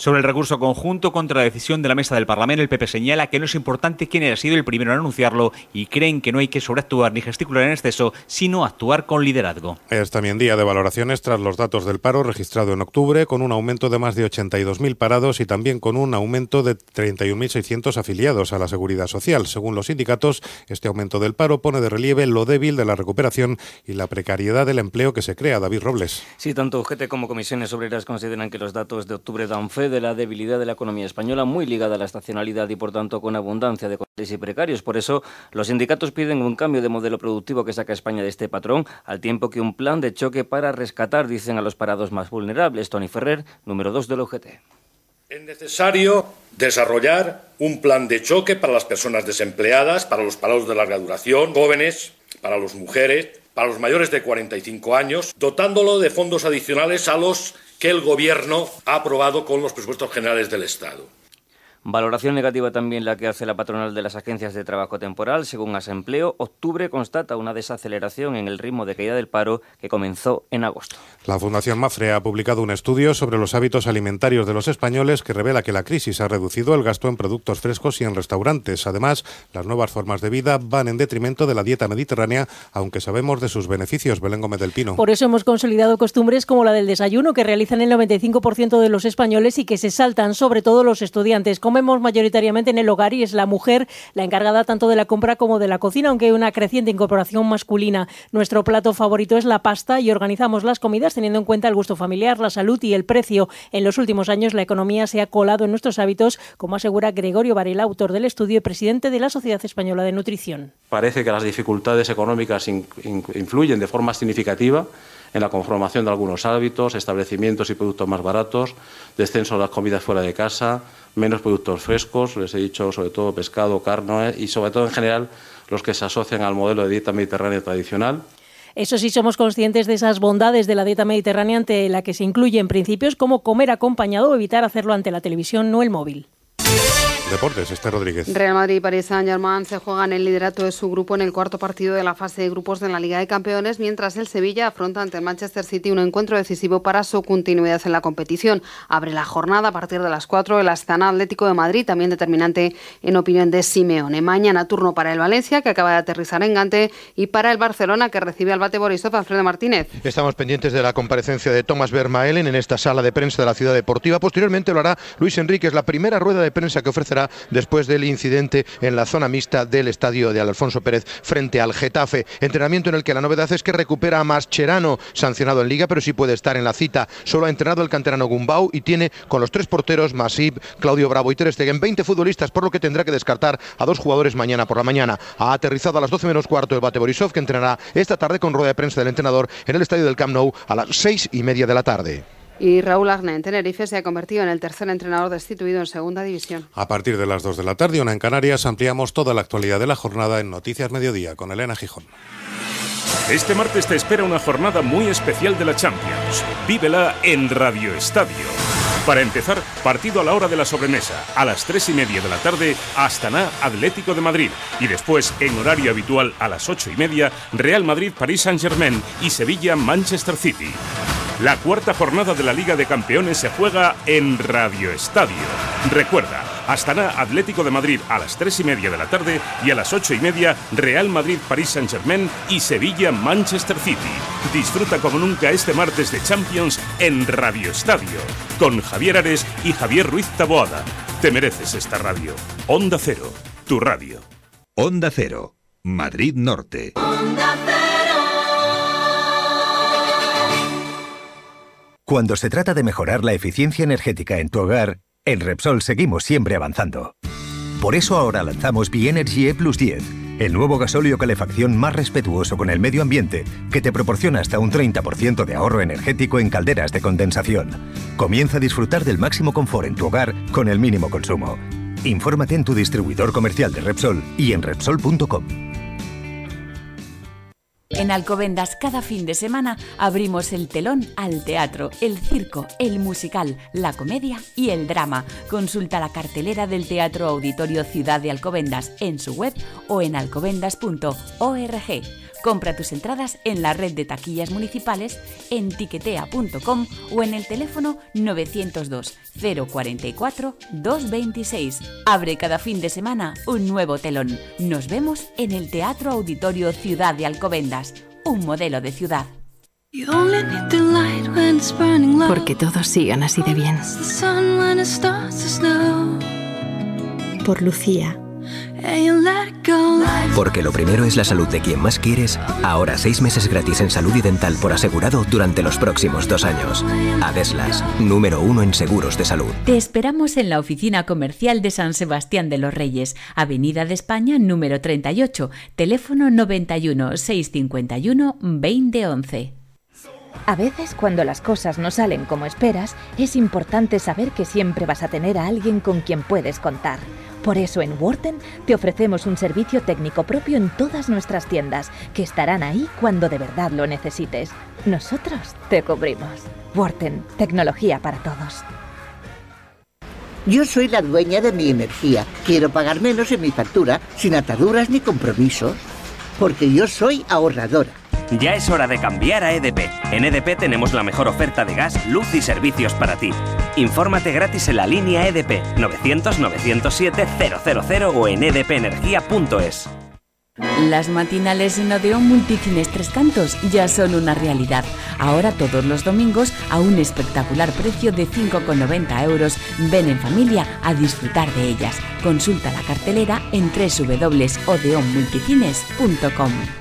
Sobre el recurso conjunto contra la decisión de la mesa del Parlamento, el PP señala que no es importante quién haya sido el primero en anunciarlo y creen que no hay que sobreactuar ni gesticular en exceso, sino actuar con liderazgo. Es también día de valoraciones tras los datos del paro registrado en octubre, con un aumento de más de 82.000 parados y también con un aumento de 31.600 afiliados a la seguridad social. Según los sindicatos, este aumento del paro pone de relieve lo débil de la recuperación y la precariedad del empleo que se crea. David Robles. Sí, tanto UGT como comisiones obreras consideran que los datos de octubre dan fe de la debilidad de la economía española, muy ligada a la estacionalidad y por tanto con abundancia de y precarios. Por eso, los sindicatos piden un cambio de modelo productivo que saca a España de este patrón, al tiempo que un plan de choque para rescatar, dicen a los parados más vulnerables. Tony Ferrer, número 2 del UGT. Es necesario desarrollar un plan de choque para las personas desempleadas, para los parados de larga duración, jóvenes, para las mujeres, para los mayores de 45 años, dotándolo de fondos adicionales a los que el Gobierno ha aprobado con los presupuestos generales del Estado. Valoración negativa también la que hace la patronal de las agencias de trabajo temporal. Según Asempleo, octubre constata una desaceleración en el ritmo de caída del paro que comenzó en agosto. La Fundación Mafre ha publicado un estudio sobre los hábitos alimentarios de los españoles que revela que la crisis ha reducido el gasto en productos frescos y en restaurantes. Además, las nuevas formas de vida van en detrimento de la dieta mediterránea, aunque sabemos de sus beneficios. Belén Gómez del Pino. Por eso hemos consolidado costumbres como la del desayuno que realizan el 95% de los españoles y que se saltan sobre todo los estudiantes comemos mayoritariamente en el hogar y es la mujer la encargada tanto de la compra como de la cocina, aunque hay una creciente incorporación masculina. Nuestro plato favorito es la pasta y organizamos las comidas teniendo en cuenta el gusto familiar, la salud y el precio. En los últimos años la economía se ha colado en nuestros hábitos, como asegura Gregorio Varela, autor del estudio y presidente de la Sociedad Española de Nutrición. Parece que las dificultades económicas influyen de forma significativa en la conformación de algunos hábitos, establecimientos y productos más baratos, descenso de las comidas fuera de casa, menos productos frescos, les he dicho sobre todo pescado, carne y sobre todo en general los que se asocian al modelo de dieta mediterránea tradicional. Eso sí, somos conscientes de esas bondades de la dieta mediterránea ante la que se incluyen principios como comer acompañado o evitar hacerlo ante la televisión, no el móvil. Deportes, este Rodríguez. Real Madrid y Paris Saint-Germain se juegan el liderato de su grupo en el cuarto partido de la fase de grupos de la Liga de Campeones, mientras el Sevilla afronta ante el Manchester City un encuentro decisivo para su continuidad en la competición. Abre la jornada a partir de las 4 el Astana Atlético de Madrid, también determinante en opinión de Simeone. Mañana turno para el Valencia, que acaba de aterrizar en Gante, y para el Barcelona, que recibe al bate Borisov Alfredo Martínez. Estamos pendientes de la comparecencia de Thomas Vermaelen en esta sala de prensa de la Ciudad Deportiva. Posteriormente lo hará Luis Enrique, es la primera rueda de prensa que ofrecerá después del incidente en la zona mixta del estadio de Alfonso Pérez frente al Getafe. Entrenamiento en el que la novedad es que recupera a Mascherano, sancionado en liga, pero sí puede estar en la cita. Solo ha entrenado el canterano Gumbau y tiene con los tres porteros Masip, Claudio Bravo y Ter Stegen 20 futbolistas, por lo que tendrá que descartar a dos jugadores mañana por la mañana. Ha aterrizado a las 12 menos cuarto el Bate Borisov, que entrenará esta tarde con rueda de prensa del entrenador en el estadio del Camp Nou a las seis y media de la tarde. Y Raúl Agne en Tenerife se ha convertido en el tercer entrenador destituido en segunda división. A partir de las 2 de la tarde, una en Canarias, ampliamos toda la actualidad de la jornada en Noticias Mediodía con Elena Gijón. Este martes te espera una jornada muy especial de la Champions. Vívela en Radio Estadio. Para empezar, partido a la hora de la sobremesa, a las 3 y media de la tarde, Astana Atlético de Madrid. Y después, en horario habitual, a las 8 y media, Real Madrid París Saint Germain y Sevilla Manchester City. La cuarta jornada de la Liga de Campeones se juega en Radio Estadio. Recuerda, Astana Atlético de Madrid a las 3 y media de la tarde y a las 8 y media Real Madrid París Saint Germain y Sevilla Manchester City. Disfruta como nunca este martes de Champions en Radio Estadio con Javier Ares y Javier Ruiz Taboada. Te mereces esta radio. Onda Cero, tu radio. Onda Cero, Madrid Norte. Cuando se trata de mejorar la eficiencia energética en tu hogar, en Repsol seguimos siempre avanzando. Por eso ahora lanzamos Bienergy E Plus 10, el nuevo gasóleo calefacción más respetuoso con el medio ambiente que te proporciona hasta un 30% de ahorro energético en calderas de condensación. Comienza a disfrutar del máximo confort en tu hogar con el mínimo consumo. Infórmate en tu distribuidor comercial de Repsol y en Repsol.com. En Alcobendas cada fin de semana abrimos el telón al teatro, el circo, el musical, la comedia y el drama. Consulta la cartelera del Teatro Auditorio Ciudad de Alcobendas en su web o en alcobendas.org. Compra tus entradas en la red de taquillas municipales, en tiquetea.com o en el teléfono 902 044 226. Abre cada fin de semana un nuevo telón. Nos vemos en el Teatro Auditorio Ciudad de Alcobendas, un modelo de ciudad. Porque todos sigan así de bien. Por Lucía. Porque lo primero es la salud de quien más quieres, ahora seis meses gratis en salud y dental por asegurado durante los próximos dos años. Adeslas, número uno en seguros de salud. Te esperamos en la oficina comercial de San Sebastián de los Reyes, Avenida de España número 38, teléfono 91 651 2011. A veces cuando las cosas no salen como esperas, es importante saber que siempre vas a tener a alguien con quien puedes contar. Por eso en Worten te ofrecemos un servicio técnico propio en todas nuestras tiendas, que estarán ahí cuando de verdad lo necesites. Nosotros te cubrimos. Worten, tecnología para todos. Yo soy la dueña de mi energía. Quiero pagar menos en mi factura, sin ataduras ni compromisos, porque yo soy ahorradora. Ya es hora de cambiar a EDP. En EDP tenemos la mejor oferta de gas, luz y servicios para ti. Infórmate gratis en la línea EDP 900-907-000 o en edpenergia.es. Las matinales en Odeón Multicines Tres Cantos ya son una realidad. Ahora todos los domingos a un espectacular precio de 5,90 euros. Ven en familia a disfrutar de ellas. Consulta la cartelera en www.odeonmulticines.com.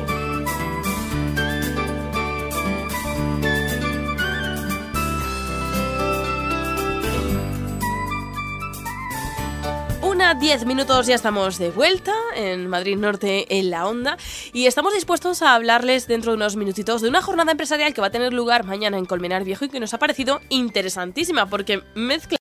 Una 10 minutos ya estamos de vuelta en Madrid Norte en la onda y estamos dispuestos a hablarles dentro de unos minutitos de una jornada empresarial que va a tener lugar mañana en Colmenar Viejo y que nos ha parecido interesantísima porque mezcla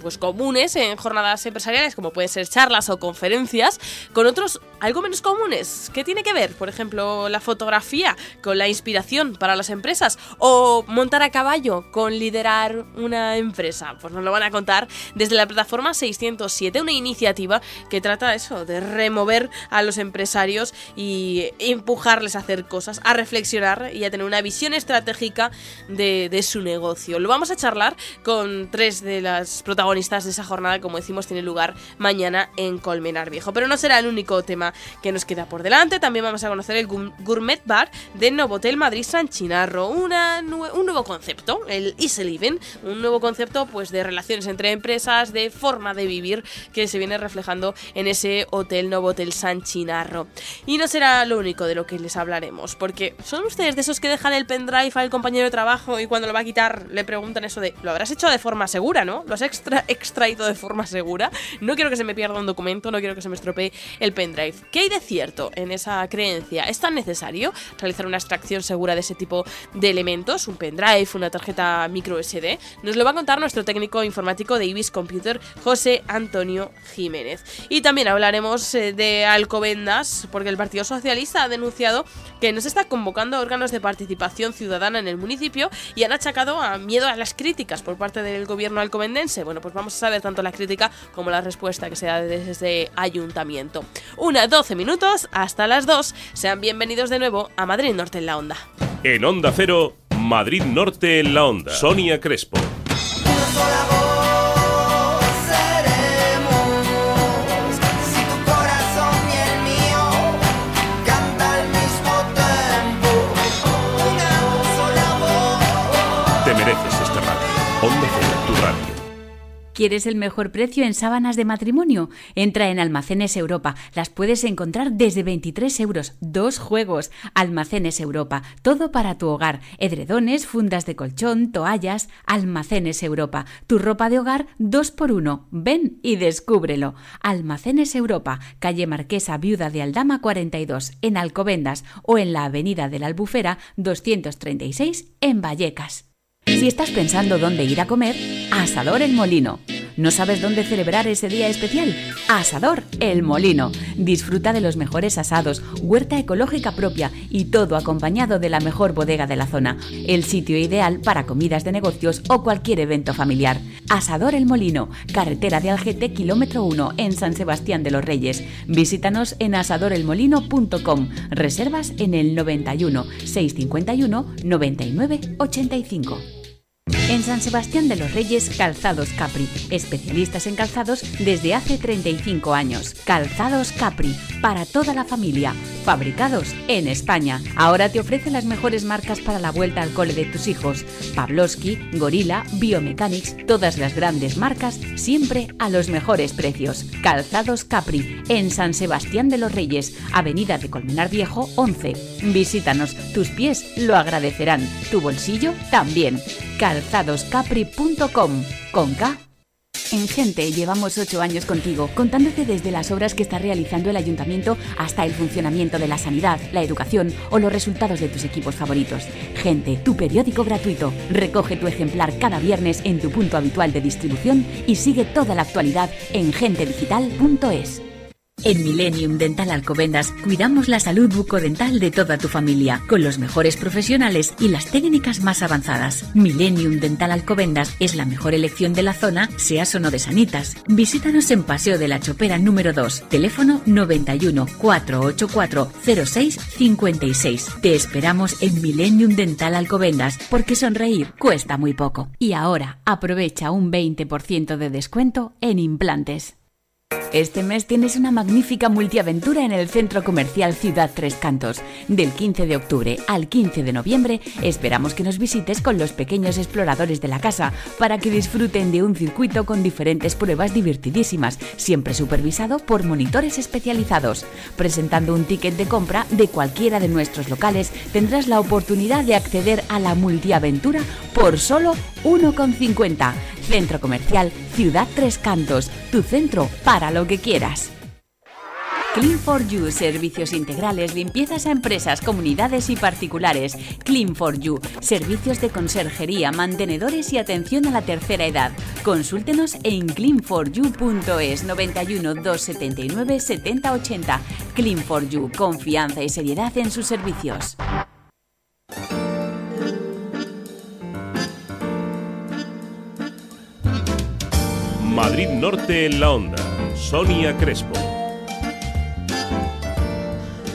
pues comunes en jornadas empresariales como pueden ser charlas o conferencias con otros algo menos comunes ¿qué tiene que ver? por ejemplo la fotografía con la inspiración para las empresas o montar a caballo con liderar una empresa pues nos lo van a contar desde la plataforma 607 una iniciativa que trata eso de remover a los empresarios y empujarles a hacer cosas a reflexionar y a tener una visión estratégica de, de su negocio lo vamos a charlar con tres de las protagonistas de esa jornada, como decimos, tiene lugar mañana en Colmenar Viejo. Pero no será el único tema que nos queda por delante. También vamos a conocer el Gourmet Bar de Novotel Madrid San Chinarro. Una un nuevo concepto, el Easy Living. Un nuevo concepto pues, de relaciones entre empresas, de forma de vivir que se viene reflejando en ese hotel Novotel San Chinarro. Y no será lo único de lo que les hablaremos, porque son ustedes de esos que dejan el pendrive al compañero de trabajo y cuando lo va a quitar le preguntan eso de, lo habrás hecho de forma segura, ¿no? ¿Lo has extra extraído de forma segura? No quiero que se me pierda un documento, no quiero que se me estropee el pendrive. ¿Qué hay de cierto en esa creencia? ¿Es tan necesario realizar una extracción segura de ese tipo de elementos? ¿Un pendrive, una tarjeta micro SD? Nos lo va a contar nuestro técnico informático de Ibis Computer, José Antonio Jiménez. Y también hablaremos eh, de Alcobendas, porque el Partido Socialista ha denunciado que no se está convocando órganos de participación ciudadana en el municipio y han achacado a miedo a las críticas por parte del gobierno alcobendense bueno, pues vamos a saber tanto la crítica como la respuesta que se da desde ayuntamiento. Una 12 minutos hasta las 2. Sean bienvenidos de nuevo a Madrid Norte en la Onda. En Onda Cero, Madrid Norte en la Onda. Sonia Crespo. ¿Quieres el mejor precio en sábanas de matrimonio? Entra en Almacenes Europa. Las puedes encontrar desde 23 euros. Dos juegos. Almacenes Europa. Todo para tu hogar. Edredones, fundas de colchón, toallas. Almacenes Europa. Tu ropa de hogar dos por uno. Ven y descúbrelo. Almacenes Europa. Calle Marquesa Viuda de Aldama 42 en Alcobendas o en la Avenida de la Albufera 236 en Vallecas. Si estás pensando dónde ir a comer, Asador El Molino. ¿No sabes dónde celebrar ese día especial? Asador El Molino. Disfruta de los mejores asados, huerta ecológica propia y todo acompañado de la mejor bodega de la zona. El sitio ideal para comidas de negocios o cualquier evento familiar. Asador El Molino, carretera de Algete, kilómetro 1, en San Sebastián de los Reyes. Visítanos en asadorelmolino.com. Reservas en el 91 651 99 85. En San Sebastián de los Reyes, Calzados Capri, especialistas en calzados desde hace 35 años. Calzados Capri, para toda la familia, fabricados en España. Ahora te ofrece las mejores marcas para la vuelta al cole de tus hijos. Pavlovsky, Gorilla, Biomechanics, todas las grandes marcas, siempre a los mejores precios. Calzados Capri, en San Sebastián de los Reyes, Avenida de Colmenar Viejo 11. Visítanos, tus pies lo agradecerán, tu bolsillo también con K. En Gente llevamos ocho años contigo, contándote desde las obras que está realizando el ayuntamiento hasta el funcionamiento de la sanidad, la educación o los resultados de tus equipos favoritos. Gente, tu periódico gratuito. Recoge tu ejemplar cada viernes en tu punto habitual de distribución y sigue toda la actualidad en gentedigital.es. En Millennium Dental Alcobendas cuidamos la salud bucodental de toda tu familia, con los mejores profesionales y las técnicas más avanzadas. Millennium Dental Alcobendas es la mejor elección de la zona, seas o no de Sanitas. Visítanos en Paseo de la Chopera número 2, teléfono 91 484 06 56. Te esperamos en Millennium Dental Alcobendas, porque sonreír cuesta muy poco. Y ahora aprovecha un 20% de descuento en implantes. Este mes tienes una magnífica multiaventura en el Centro Comercial Ciudad Tres Cantos. Del 15 de octubre al 15 de noviembre esperamos que nos visites con los pequeños exploradores de la casa para que disfruten de un circuito con diferentes pruebas divertidísimas, siempre supervisado por monitores especializados. Presentando un ticket de compra de cualquiera de nuestros locales tendrás la oportunidad de acceder a la multiaventura por solo 1,50. Centro Comercial Ciudad Tres Cantos, tu centro para lo que quieras. Clean for You, servicios integrales, limpiezas a empresas, comunidades y particulares. Clean for You, servicios de conserjería, mantenedores y atención a la tercera edad. Consúltenos en cleanforyou.es 91 279 7080. Clean for You, confianza y seriedad en sus servicios. Madrid Norte en la onda. Sonia Crespo.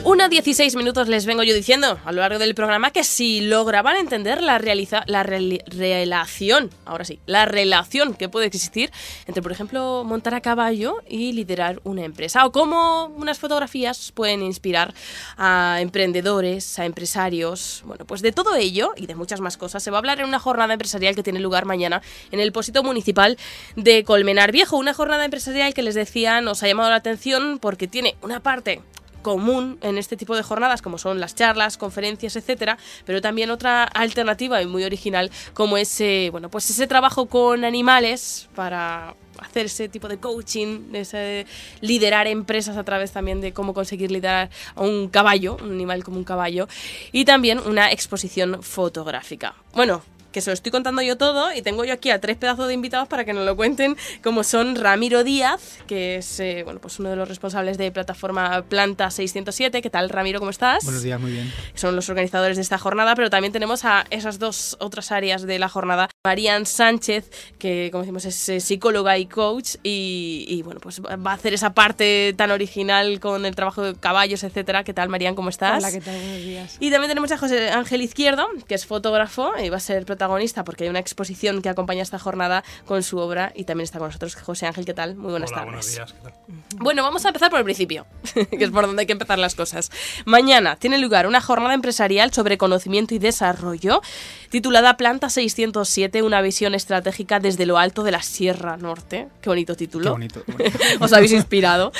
Una 16 minutos les vengo yo diciendo a lo largo del programa que si lograban entender la, realiza, la rel- relación, ahora sí, la relación que puede existir entre, por ejemplo, montar a caballo y liderar una empresa, o cómo unas fotografías pueden inspirar a emprendedores, a empresarios, bueno, pues de todo ello y de muchas más cosas. Se va a hablar en una jornada empresarial que tiene lugar mañana en el Pósito Municipal de Colmenar Viejo, una jornada empresarial que les decía nos ha llamado la atención porque tiene una parte común en este tipo de jornadas, como son las charlas, conferencias, etcétera, pero también otra alternativa y muy original, como ese, bueno, pues ese trabajo con animales para hacer ese tipo de coaching, ese liderar empresas a través también de cómo conseguir liderar a un caballo, un animal como un caballo, y también una exposición fotográfica. Bueno, que se lo estoy contando yo todo y tengo yo aquí a tres pedazos de invitados para que nos lo cuenten, como son Ramiro Díaz, que es eh, bueno, pues uno de los responsables de plataforma Planta 607. ¿Qué tal, Ramiro? ¿Cómo estás? Buenos días, muy bien. Son los organizadores de esta jornada, pero también tenemos a esas dos otras áreas de la jornada. Marían Sánchez, que como decimos es eh, psicóloga y coach, y, y, bueno, pues va a hacer esa parte tan original con el trabajo de caballos, etcétera. ¿Qué tal, Marían? ¿Cómo estás? Hola, ¿qué tal? Buenos días. Y también tenemos a José Ángel Izquierdo, que es fotógrafo y va a ser protagonista porque hay una exposición que acompaña esta jornada con su obra y también está con nosotros José Ángel, ¿qué tal? Muy buenas Hola, tardes. buenos días. ¿qué tal? Bueno, vamos a empezar por el principio, (laughs) que es por donde hay que empezar las cosas. Mañana tiene lugar una jornada empresarial sobre conocimiento y desarrollo titulada Planta 607, una visión estratégica desde lo alto de la Sierra Norte. Qué bonito título. Qué bonito. qué bonito. (laughs) Os habéis inspirado.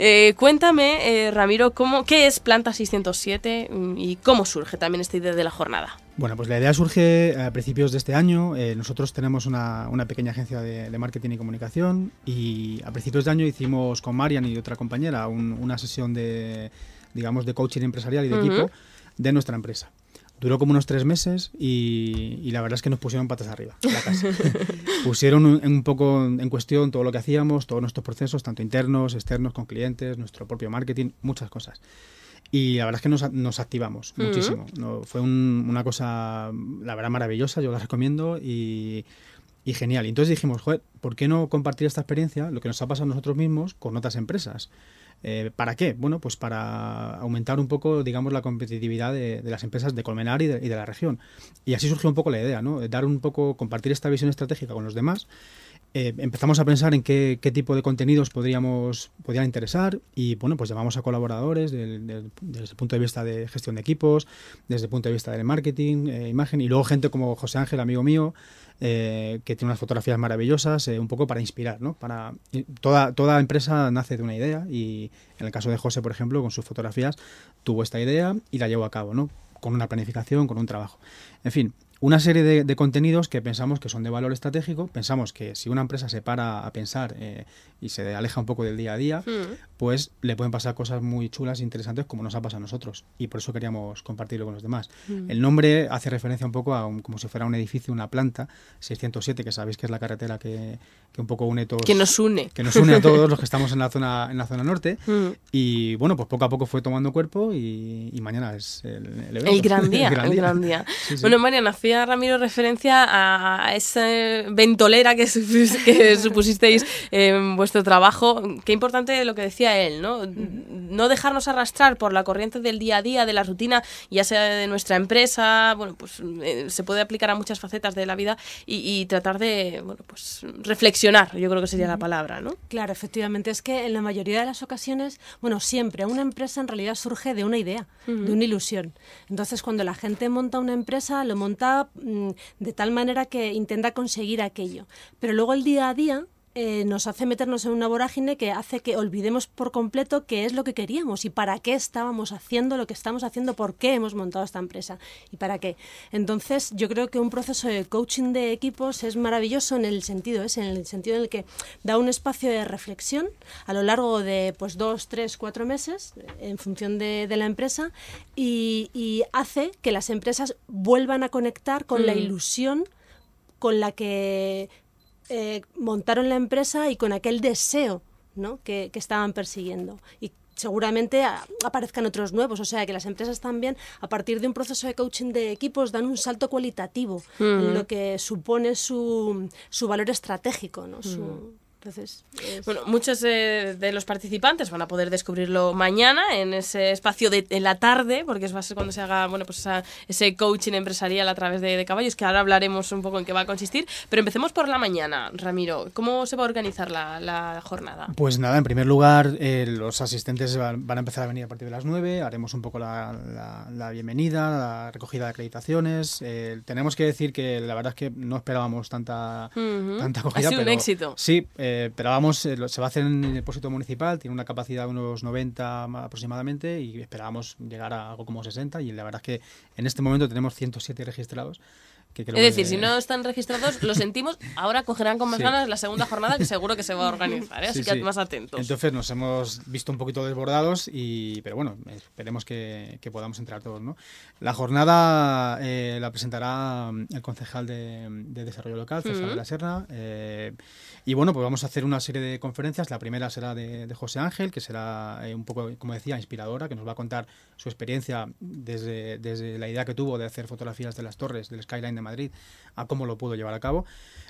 Eh, cuéntame, eh, Ramiro, ¿cómo, ¿qué es Planta 607 mm, y cómo surge también esta idea de la jornada? Bueno, pues la idea surge a principios de este año. Eh, nosotros tenemos una, una pequeña agencia de, de marketing y comunicación y a principios de año hicimos con Marian y otra compañera un- una sesión de, digamos, de coaching empresarial y de equipo de nuestra empresa. Duró como unos tres meses y, la verdad es que nos pusieron patas arriba. La casa. (laughs) pusieron un, poco en cuestión todo lo que hacíamos, todos nuestros procesos, tanto internos, externos, con clientes, nuestro propio marketing, muchas cosas. Y la verdad es que nos, nos activamos muchísimo. No, fue una cosa, la verdad, maravillosa, yo la recomiendo y, y genial. Y entonces dijimos, joder, ¿por qué no compartir esta experiencia, lo que nos ha pasado a nosotros mismos, con otras empresas? Eh, ¿Para qué? Bueno, pues para aumentar un poco, digamos, la competitividad de, las empresas de Colmenar y de, la región. Y así surgió un poco la idea, ¿no? Dar un poco, compartir esta visión estratégica con los demás. Eh, empezamos a pensar en qué, tipo de contenidos podríamos, podrían interesar y, bueno, pues llamamos a colaboradores desde el punto de vista de gestión de equipos, desde el punto de vista del marketing, eh, imagen y luego gente como José Ángel, amigo mío, eh, que tiene unas fotografías maravillosas, un poco para inspirar, ¿no? Para, toda, toda empresa nace de una idea y en el caso de José, por ejemplo, con sus fotografías, tuvo esta idea y la llevó a cabo, ¿no? Con una planificación, con un trabajo. En fin, una serie de, contenidos que pensamos que son de valor estratégico. Pensamos que si una empresa se para a pensar eh, y se aleja un poco del día a día, hmm. pues le pueden pasar cosas muy chulas e interesantes como nos ha pasado a nosotros. Y por eso queríamos compartirlo con los demás. Hmm. El nombre hace referencia un poco a como si fuera un edificio, una planta, 607, que sabéis que es la carretera que, un poco une todos. Que nos une. Que nos une a todos los que (laughs) estamos en la zona, en la zona norte. Hmm. Y bueno, pues poco a poco fue tomando cuerpo y, mañana es el, el, gran día. el gran día. Bueno, Mariana, Ramiro referencia a esa ventolera que, (laughs) que supusisteis en vuestro trabajo. Qué importante lo que decía él, ¿no? No dejarnos arrastrar por la corriente del día a día, de la rutina, ya sea de nuestra empresa, bueno, pues eh, se puede aplicar a muchas facetas de la vida y, tratar de, bueno, pues reflexionar, yo creo que sería la palabra, ¿no? Claro, efectivamente, es que en la mayoría de las ocasiones, bueno, siempre una empresa en realidad surge de una idea, de una ilusión. Entonces, cuando la gente monta una empresa, lo monta de tal manera que intenta conseguir aquello. Pero luego el día a día eh, nos hace meternos en una vorágine que hace que olvidemos por completo qué es lo que queríamos y para qué estábamos haciendo lo que estamos haciendo, por qué hemos montado esta empresa y para qué. Entonces, yo creo que un proceso de coaching de equipos es maravilloso en el sentido ese, en el sentido en el que da un espacio de reflexión a lo largo de pues dos, tres, cuatro meses en función de, la empresa y, hace que las empresas vuelvan a conectar con la mm. ilusión con la que eh, montaron la empresa y con aquel deseo ¿no? que, estaban persiguiendo. Y seguramente aparezcan otros nuevos. O sea, que las empresas también, a partir de un proceso de coaching de equipos, dan un salto cualitativo en lo que supone su, su valor estratégico, ¿no? Su, entonces, bueno, muchos de, los participantes van a poder descubrirlo mañana en ese espacio de en la tarde, porque es va a ser cuando se haga bueno, pues ese coaching empresarial a través de, caballos, que ahora hablaremos un poco en qué va a consistir. Pero empecemos por la mañana, Ramiro. ¿Cómo se va a organizar la, jornada? Pues nada, en primer lugar, eh, los asistentes van, a empezar a venir a partir de las 9. Haremos un poco la, bienvenida, la recogida de acreditaciones. Eh, tenemos que decir que la verdad es que no esperábamos tanta, tanta acogida. Ha sido un éxito. Sí, eh, pero vamos, eh, se va a hacer en el depósito municipal, tiene una capacidad de unos 90 aproximadamente y esperábamos llegar a algo como 60 y la verdad es que en este momento tenemos 107 registrados es decir, si no están registrados, lo (laughs) sentimos, ahora cogerán con más ganas la segunda (laughs) jornada que seguro que se va a organizar, ¿eh? así que más atentos. Entonces nos hemos visto un poquito desbordados, y pero bueno, esperemos que, podamos entrar todos. ¿no? La jornada eh, la presentará mm, el concejal de, Desarrollo Local, César de la Serna, eh, y bueno, pues vamos a hacer una serie de conferencias. La primera será de, José Ángel, que será un poco, como decía, inspiradora, que nos va a contar su experiencia desde, desde la idea que tuvo de hacer fotografías de las torres, del skyline de Madrid, a cómo lo pudo llevar a cabo.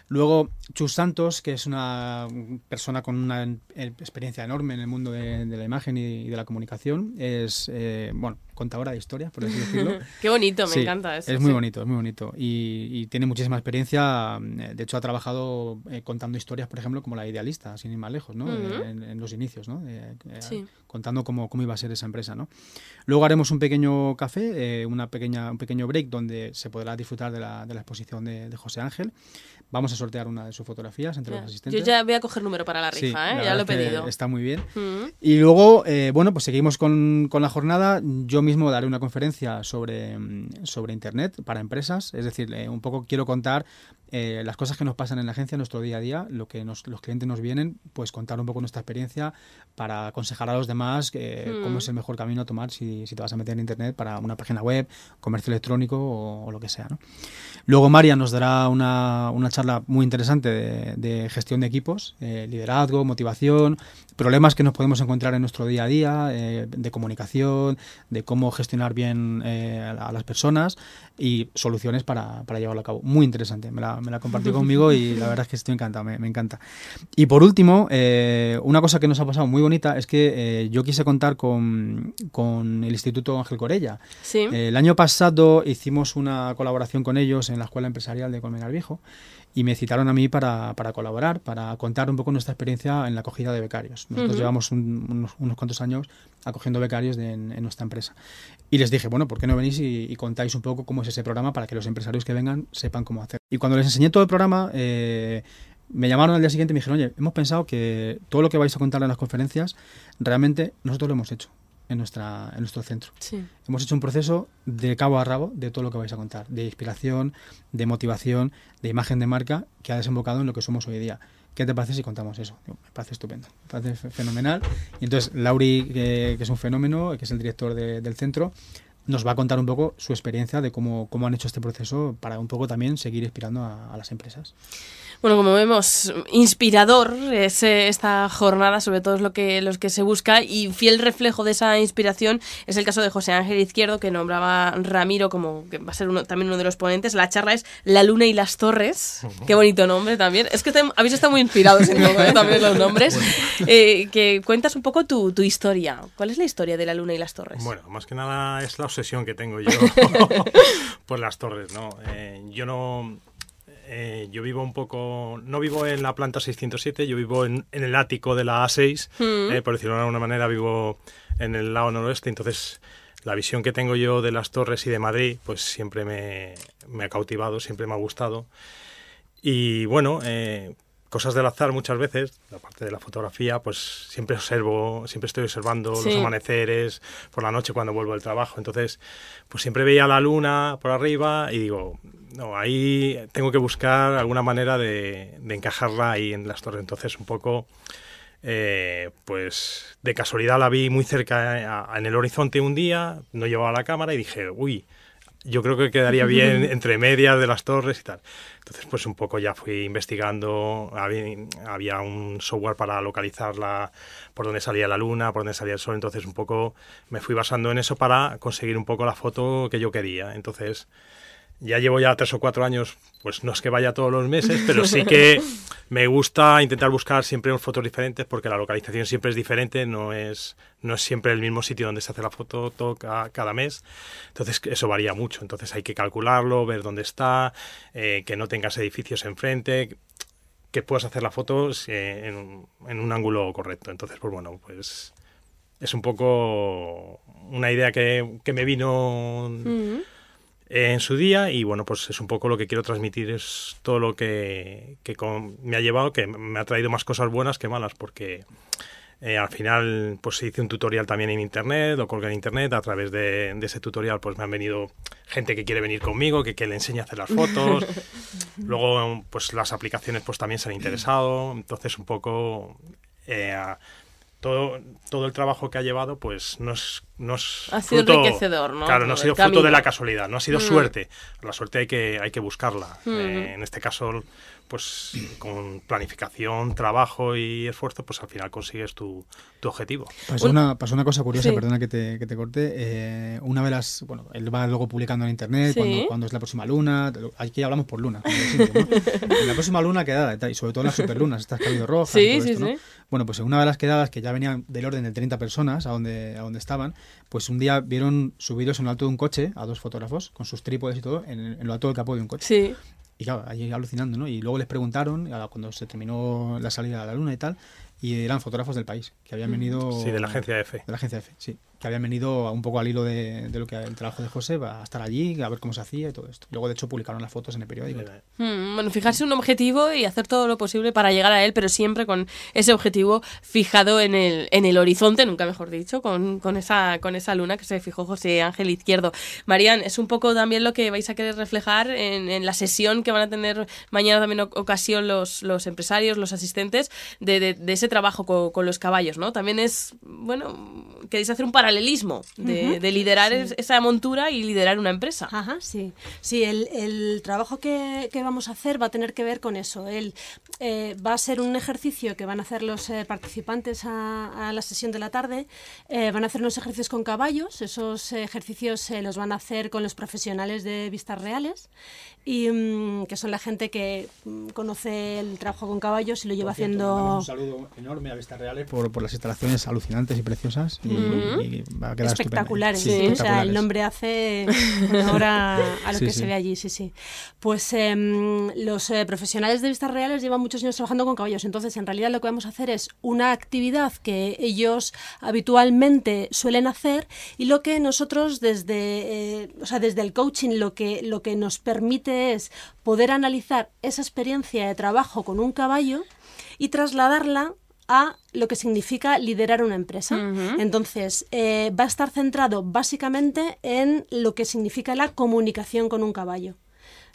Luego, Chus Santos, que es una persona con una experiencia enorme en el mundo de, la imagen y, de la comunicación, es, eh, bueno, contadora de historia, por así decirlo. (laughs) Qué bonito, me encanta eso. Es muy bonito, es muy bonito. Y, tiene muchísima experiencia. De hecho, ha trabajado eh, contando historias, por ejemplo, como La Idealista, sin ir más lejos, ¿no? en, los inicios, ¿no? Contando cómo, cómo, iba a ser esa empresa, ¿no? Luego haremos un pequeño café, eh, una pequeña, un pequeño break donde se podrá disfrutar de la, de la exposición de, de José Ángel. Vamos a sortear una de sus fotografías entre los asistentes. Yo ya voy a coger número para la rifa, ¿eh? ya lo he pedido. Está muy bien. Mm. Y luego, eh, bueno, pues seguimos con, con, la jornada. Yo mismo daré una conferencia sobre, sobre Internet para empresas. Es decir, eh, un poco quiero contar eh, las cosas que nos pasan en la agencia, nuestro día a día, lo que los clientes nos vienen, pues contar un poco nuestra experiencia para aconsejar a los demás mm. cómo es el mejor camino a tomar si, si, te vas a meter en Internet para una página web, comercio electrónico o, lo que sea. ¿no? Luego María nos dará una, una charla muy interesante de, de gestión de equipos, eh, liderazgo, motivación, problemas que nos podemos encontrar en nuestro día a día, eh, de comunicación, de cómo gestionar bien a las personas y soluciones para, para llevarlo a cabo. Muy interesante. Me la, me la compartió conmigo y la verdad es que estoy encantado, me, encanta. Y por último, eh, una cosa que nos ha pasado muy bonita es que eh, yo quise contar con, con, el Instituto Ángel Corella. ¿Sí? Eh, el año pasado hicimos una colaboración con ellos en la Escuela Empresarial de Colmenar Viejo y me citaron a mí para, para, colaborar, para contar un poco nuestra experiencia en la acogida de becarios. Nosotros llevamos unos, unos, cuantos años acogiendo becarios en, nuestra empresa. Y les dije, bueno, ¿por qué no venís y, contáis un poco cómo es ese programa para que los empresarios que vengan sepan cómo hacer? Y cuando les enseñé todo el programa, eh, me llamaron al día siguiente y me dijeron, oye, hemos pensado que todo lo que vais a contar en las conferencias, realmente nosotros lo hemos hecho en, nuestra, en nuestro centro. Hemos hecho un proceso de cabo a rabo de todo lo que vais a contar, de inspiración, de motivación, de imagen de marca, que ha desembocado en lo que somos hoy día. ¿Qué te parece si contamos eso? me parece estupendo, me parece fenomenal. Y entonces Lauri, que, es un fenómeno, que es el director del centro, nos va a contar un poco su experiencia de cómo, cómo han hecho este proceso para un poco también seguir inspirando a las empresas. Bueno, como vemos, inspirador es eh, esta jornada, sobre todo es lo que, los que se busca, y fiel reflejo de esa inspiración es el caso de José Ángel Izquierdo, que nombraba Ramiro como que va a ser uno, también uno de los ponentes. La charla es La Luna y las Torres. Qué bonito nombre también. Es que habéis estado muy inspirados en (laughs) ¿eh? también los nombres. Eh, que cuentas un poco tu, tu historia. ¿Cuál es la historia de La Luna y las Torres? Bueno, más que nada es la obsesión que tengo yo (laughs) (laughs) por las torres, ¿no? yo no eh, yo vivo un poco, no vivo en la planta 607, yo vivo en, el ático de la A6, mm. eh, por decirlo de alguna manera, vivo en el lado noroeste, entonces la visión que tengo yo de las torres y de Madrid, pues siempre me, ha cautivado, siempre me ha gustado. Y bueno, eh, cosas del azar muchas veces, la parte de la fotografía, pues siempre observo, siempre estoy observando los amaneceres por la noche cuando vuelvo del trabajo. Entonces, pues siempre veía la luna por arriba y digo, no, ahí tengo que buscar alguna manera de, encajarla ahí en las torres. Entonces, un poco, eh, pues de casualidad la vi muy cerca en el horizonte un día, no llevaba la cámara y dije, uy, yo creo que quedaría bien (laughs) entre medias de las torres y tal. Entonces, pues un poco ya fui investigando, había, un software para localizarla, por dónde salía la luna, por dónde salía el sol, entonces un poco me fui basando en eso para conseguir un poco la foto que yo quería. Entonces, ya llevo ya tres o cuatro años, pues no es que vaya todos los meses, pero sí que (laughs) me gusta intentar buscar siempre fotos diferentes porque la localización siempre es diferente, no es, no es siempre el mismo sitio donde se hace la foto cada mes. Entonces eso varía mucho, entonces hay que calcularlo, ver dónde está, eh, que no tengas edificios enfrente, que puedas hacer la foto eh, en, un, ángulo correcto. Entonces, pues bueno, pues es un poco una idea que, me vino en su día y bueno, pues es un poco lo que quiero transmitir, es todo lo que, me ha llevado, que me ha traído más cosas buenas que malas, porque eh, al final pues hice un tutorial también en internet, lo colgué en internet, a través de, ese tutorial pues me han venido gente que quiere venir conmigo, que, que le enseñe a hacer las fotos, (laughs) luego pues las aplicaciones pues también se han interesado, entonces un poco... Eh, todo, todo el trabajo que ha llevado, pues no es, no es ha sido enriquecedor, ¿no? Claro, no ha sido fruto de la casualidad, no ha sido mm. suerte. La suerte hay que, hay que buscarla. Mm. Eh, en este caso, pues con planificación, trabajo y esfuerzo, pues al final consigues tu, tu objetivo. Pasó una, pasó una cosa curiosa, perdona que te, que te corte. Eh, una de las, bueno, él va luego publicando en internet cuando, es la próxima luna. Aquí hablamos por luna. en (laughs) la próxima luna quedada, y sobre todo en las superlunas, estas que ha habido rojas. Sí, sí, sí. Bueno, pues en una de las quedadas que ya venían del orden de 30 personas a donde, a donde estaban, pues un día vieron subidos en lo alto de un coche a dos fotógrafos con sus trípodes y todo en, en lo alto del capó de un coche. Sí. Y claro, ahí alucinando, ¿no? Y luego les preguntaron, cuando se terminó la salida a la luna y tal, y eran fotógrafos del país, que habían venido... Sí, de la agencia EFE. De la agencia EFE, sí. Que habían venido un poco al hilo de, lo que el trabajo de José, a estar allí, a ver cómo se hacía y todo esto. Luego, de hecho, publicaron las fotos en el periódico. Mm, bueno, fijarse un objetivo y hacer todo lo posible para llegar a él, pero siempre con ese objetivo fijado en el, en el horizonte, nunca mejor dicho, con, con, esa, con esa luna que se fijó José Ángel Izquierdo. Marían, es un poco también lo que vais a querer reflejar en, en la sesión que van a tener mañana también ocasión los, los empresarios, los asistentes, de, de, ese trabajo con, con, los caballos, ¿no? También es, bueno, queréis hacer un paralelismo de, liderar esa montura y liderar una empresa. Ajá, sí. Sí, el, el trabajo que, que, vamos a hacer va a tener que ver con eso. El, eh, va a ser un ejercicio que van a hacer los eh, participantes a, a, la sesión de la tarde. Eh, van a hacer unos ejercicios con caballos. Esos ejercicios los van a hacer con los profesionales de vistas reales y mm, que son la gente que mm, conoce el trabajo con caballos y lo lleva haciendo. Un saludo enorme a Vistas Reales por, por las instalaciones alucinantes y preciosas. Y, va a quedar espectaculares. Sí, O sea, el nombre hace (laughs) ahora a lo que se ve allí, sí, sí. Pues em, los eh, profesionales de Vistas Reales llevan muchos años trabajando con caballos. Entonces, en realidad, lo que vamos a hacer es una actividad que ellos habitualmente suelen hacer y lo que nosotros desde, eh, o sea, desde el coaching lo que, lo que nos permite es poder analizar esa experiencia de trabajo con un caballo y trasladarla a lo que significa liderar una empresa. Entonces, eh, va a estar centrado básicamente en lo que significa la comunicación con un caballo.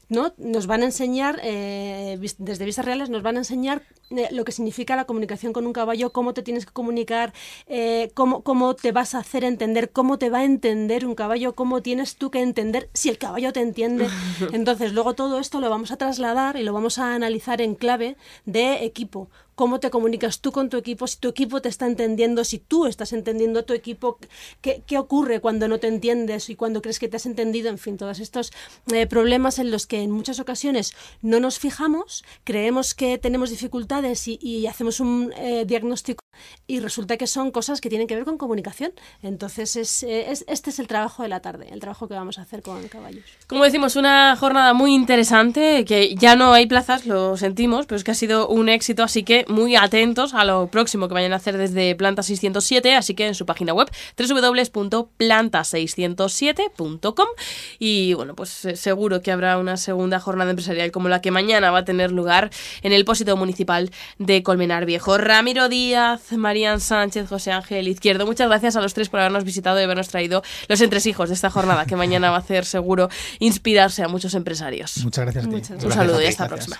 ¿no? Nos van a enseñar, eh, desde Vistas Reales, nos van a enseñar eh, lo que significa la comunicación con un caballo, cómo te tienes que comunicar, eh, cómo, cómo te vas a hacer entender, cómo te va a entender un caballo, cómo tienes tú que entender si el caballo te entiende. (laughs) Entonces, luego todo esto lo vamos a trasladar y lo vamos a analizar en clave de equipo cómo te comunicas tú con tu equipo, si tu equipo te está entendiendo, si tú estás entendiendo a tu equipo, qué, qué ocurre cuando no te entiendes y cuando crees que te has entendido, en fin, todos estos eh, problemas en los que en muchas ocasiones no nos fijamos, creemos que tenemos dificultades y, hacemos un eh, diagnóstico y resulta que son cosas que tienen que ver con comunicación. Entonces, es, eh, es, este es el trabajo de la tarde, el trabajo que vamos a hacer con caballos. Como decimos, una jornada muy interesante, que ya no hay plazas, lo sentimos, pero es que ha sido un éxito, así que muy atentos a lo próximo que vayan a hacer desde Planta 607, así que en su página web www.planta607.com y bueno, pues eh, seguro que habrá una segunda jornada empresarial como la que mañana va a tener lugar en el Pósito Municipal de Colmenar Viejo. Ramiro Díaz, Marían Sánchez, José Ángel Izquierdo, muchas gracias a los tres por habernos visitado y habernos traído los entresijos de esta jornada que mañana va a hacer seguro inspirarse a muchos empresarios. Muchas gracias a ti. Un saludo y hasta la próxima.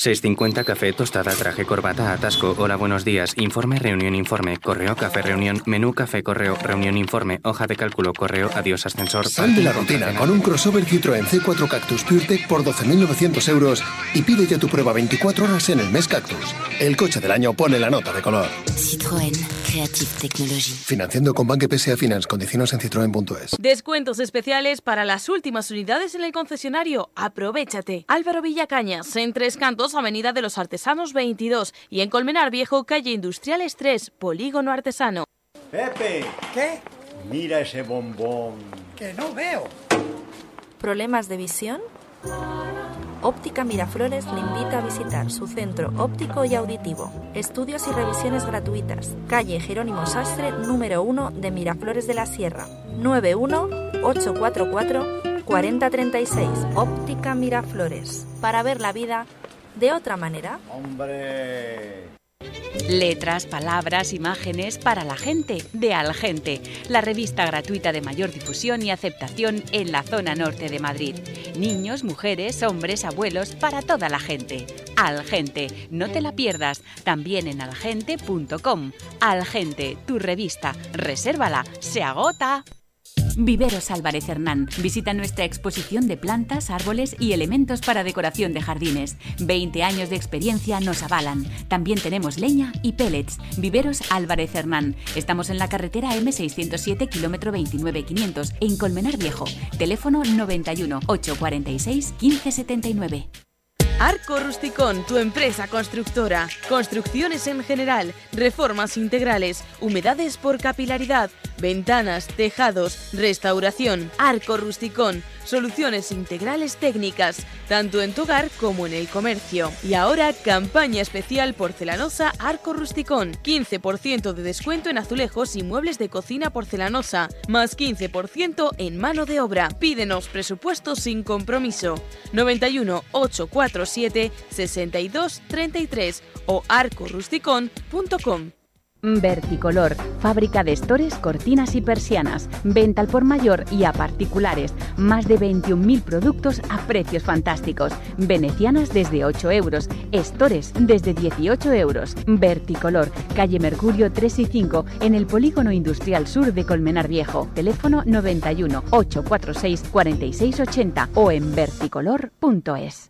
650 café, tostada, traje, corbata, atasco. Hola, buenos días. Informe, reunión, informe. Correo, café, reunión. Menú, café, correo, reunión, informe. Hoja de cálculo, correo, adiós, ascensor. Sal de la rutina con un crossover Citroën C4 Cactus PureTech por 12.900 euros y pide ya tu prueba 24 horas en el mes Cactus. El coche del año pone la nota de color. Citroën. Creative Technology. Financiando con Banque PSA Finance. Condiciones en citroen.es. Descuentos especiales para las últimas unidades en el concesionario. Aprovechate. Álvaro Villacañas, en Tres Cantos Avenida de los Artesanos 22 y en Colmenar Viejo, Calle Industriales 3, Polígono Artesano. Pepe, ¿qué? Mira ese bombón. Que no veo. ¿Problemas de visión? Óptica Miraflores le invita a visitar su centro óptico y auditivo. Estudios y revisiones gratuitas. Calle Jerónimo Sastre, número 1 de Miraflores de la Sierra. 91844 4036. Óptica Miraflores. Para ver la vida de otra manera? ¡Hombre! Letras, palabras, imágenes para la gente de Algente, la revista gratuita de mayor difusión y aceptación en la zona norte de Madrid. Niños, mujeres, hombres, abuelos, para toda la gente. Algente, no te la pierdas, también en algente.com. Algente, tu revista, resérvala, se agota. Viveros Álvarez Hernán. Visita nuestra exposición de plantas, árboles y elementos para decoración de jardines. 20 años de experiencia nos avalan. También tenemos leña y pellets. Viveros Álvarez Hernán. Estamos en la carretera M607, kilómetro 29500, en Colmenar Viejo. Teléfono 91 846 1579. Arco Rusticón, tu empresa constructora. Construcciones en general, reformas integrales, humedades por capilaridad, ventanas, tejados, restauración. Arco Rusticón, soluciones integrales técnicas, tanto en tu hogar como en el comercio. Y ahora, campaña especial porcelanosa Arco Rusticón. 15% de descuento en azulejos y muebles de cocina porcelanosa, más 15% en mano de obra. Pídenos presupuesto sin compromiso. 91 847 62 33 o arcorusticón.com. Verticolor, fábrica de estores, cortinas y persianas. Venta al por mayor y a particulares. Más de 21.000 productos a precios fantásticos. Venecianas desde 8 euros. Estores desde 18 euros. Verticolor, calle Mercurio 3 y 5, en el Polígono Industrial Sur de Colmenar Viejo. Teléfono 91 846 4680 o en verticolor.es.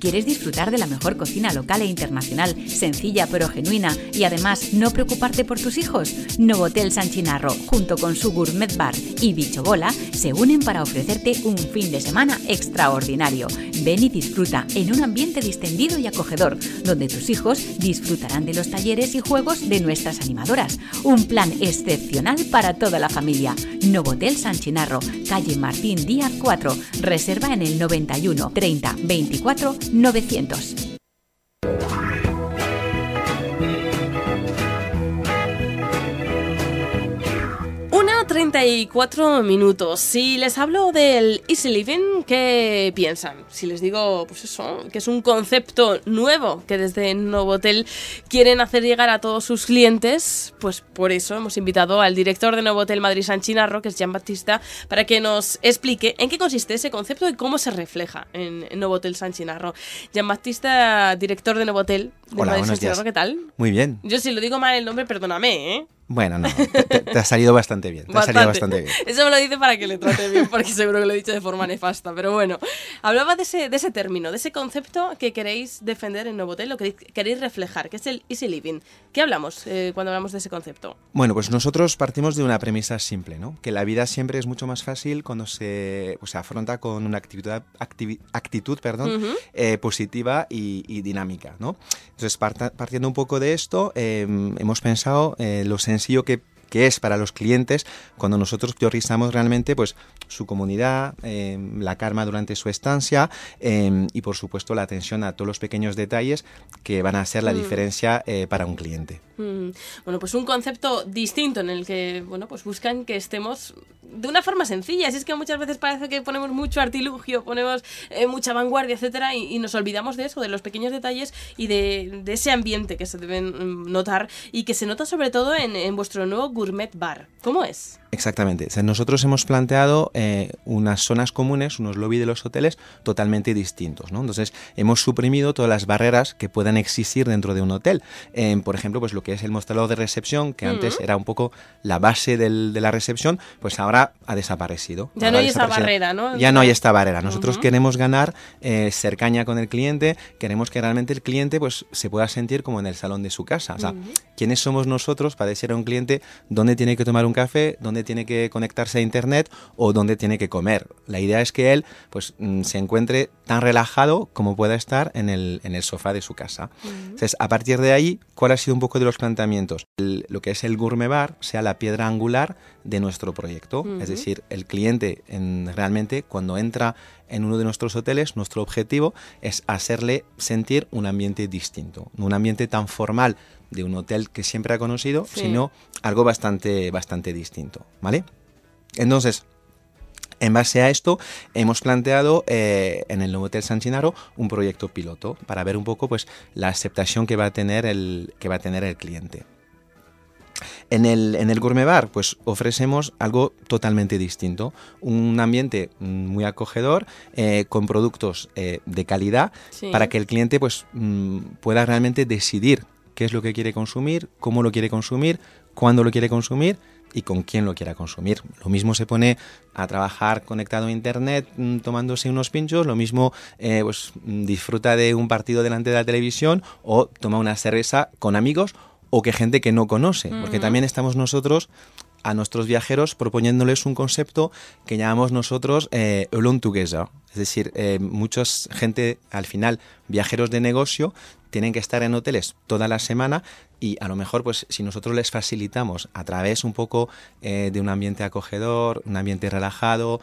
¿Quieres disfrutar de la mejor cocina local e internacional, sencilla pero genuina y además no preocuparte por tus hijos? Novotel San Chinarro, junto con su Gourmet Bar y Bicho Bola, se unen para ofrecerte un fin de semana extraordinario. Ven y disfruta en un ambiente distendido y acogedor, donde tus hijos disfrutarán de los talleres y juegos de nuestras animadoras. Un plan excepcional para toda la familia. Novotel San Chinarro, calle Martín Díaz 4. Reserva en el 91 30 24 900. 34 minutos. Si les hablo del Easy Living, ¿qué piensan? Si les digo, pues eso, que es un concepto nuevo que desde Novotel quieren hacer llegar a todos sus clientes, pues por eso hemos invitado al director de Novotel Madrid San Chinarro, que es Jean Baptista, para que nos explique en qué consiste ese concepto y cómo se refleja en, Novotel San Chinarro. Jean Baptista, director de Novotel de Hola, Madrid San Chinarro. ¿qué tal? Muy bien. Yo si lo digo mal el nombre, perdóname, ¿eh? Bueno, no, te, te- ha salido bastante bien. Te ha salido bastante bien. Eso me lo dice para que le trate bien, porque seguro que lo he dicho de forma nefasta. Pero bueno, hablaba de ese, de ese término, de ese concepto que queréis defender en Novotel, lo que queréis reflejar, que es el easy living. ¿Qué hablamos eh, cuando hablamos de ese concepto? Bueno, pues nosotros partimos de una premisa simple, ¿no? Que la vida siempre es mucho más fácil cuando se, pues, se afronta con una actividad, activi- actitud perdón, Ujú. eh, positiva y, y dinámica, ¿no? Entonces, parta- partiendo un poco de esto, eh, hemos pensado eh, lo sencillo que que es para los clientes cuando nosotros priorizamos realmente pues su comunidad, eh, la calma durante su estancia eh, y por supuesto la atención a todos los pequeños detalles que van a hacer la Mm. diferencia eh, para un cliente. Mm, Bueno, pues un concepto distinto en el que, bueno, pues buscan que estemos de una forma sencilla. Si es que muchas veces parece que ponemos mucho artilugio, ponemos eh, mucha vanguardia, etcétera, y, y nos olvidamos de eso, de los pequeños detalles y de, de ese ambiente que se deben mm, notar y que se nota sobre todo en, en vuestro nuevo Gourmet Bar. ¿Cómo es? Exactamente. O sea, nosotros hemos planteado eh, unas zonas comunes, unos lobby de los hoteles totalmente distintos. ¿no? Entonces, hemos suprimido todas las barreras que puedan existir dentro de un hotel. Eh, por ejemplo, pues lo que es el mostrador de recepción, que antes era un poco la base del- de la recepción, pues ahora ha desaparecido. Ya Ahora no ha hay esa barrera, ¿no? Ya no hay esta barrera. Nosotros queremos ganar eh, cercanía con el cliente, queremos que realmente el cliente pues, se pueda sentir como en el salón de su casa. O sea. ¿quiénes somos nosotros para decir a un cliente dónde tiene que tomar un café, dónde tiene que conectarse a internet o dónde tiene que comer? La idea es que él pues, mm, se encuentre tan relajado como pueda estar en el, en el sofá de su casa. Entonces, a partir de ahí, ¿cuál ha sido un poco de los planteamientos? El- lo que es el gourmet bar sea la piedra angular de nuestro proyecto. Es decir, el cliente en- realmente cuando entra en uno de nuestros hoteles, nuestro objetivo es hacerle sentir un ambiente distinto, un ambiente tan formal de un hotel que siempre ha conocido, Sí. sino algo bastante, bastante distinto, ¿vale? Entonces, en base a esto, hemos planteado eh, en el nuevo Hotel San un proyecto piloto para ver un poco pues, la aceptación que va a tener el, que va a tener el cliente. En el, en el Gourmet Bar, pues ofrecemos algo totalmente distinto. Un ambiente muy acogedor, eh, con productos eh, de calidad, Sí. para que el cliente pues, mm, pueda realmente decidir qué es lo que quiere consumir, cómo lo quiere consumir, cuándo lo quiere consumir y con quién lo quiera consumir. Lo mismo se pone a trabajar conectado a internet mm, tomándose unos pinchos, lo mismo eh, pues, mm, disfruta de un partido delante de la televisión o toma una cerveza con amigos o que gente que no conoce, porque también estamos nosotros a nuestros viajeros proponiéndoles un concepto que llamamos nosotros eh, Alone Together. Es decir, eh, mucha gente, al final, viajeros de negocio, tienen que estar en hoteles toda la semana y a lo mejor, pues, si nosotros les facilitamos a través un poco eh, de un ambiente acogedor, un ambiente relajado,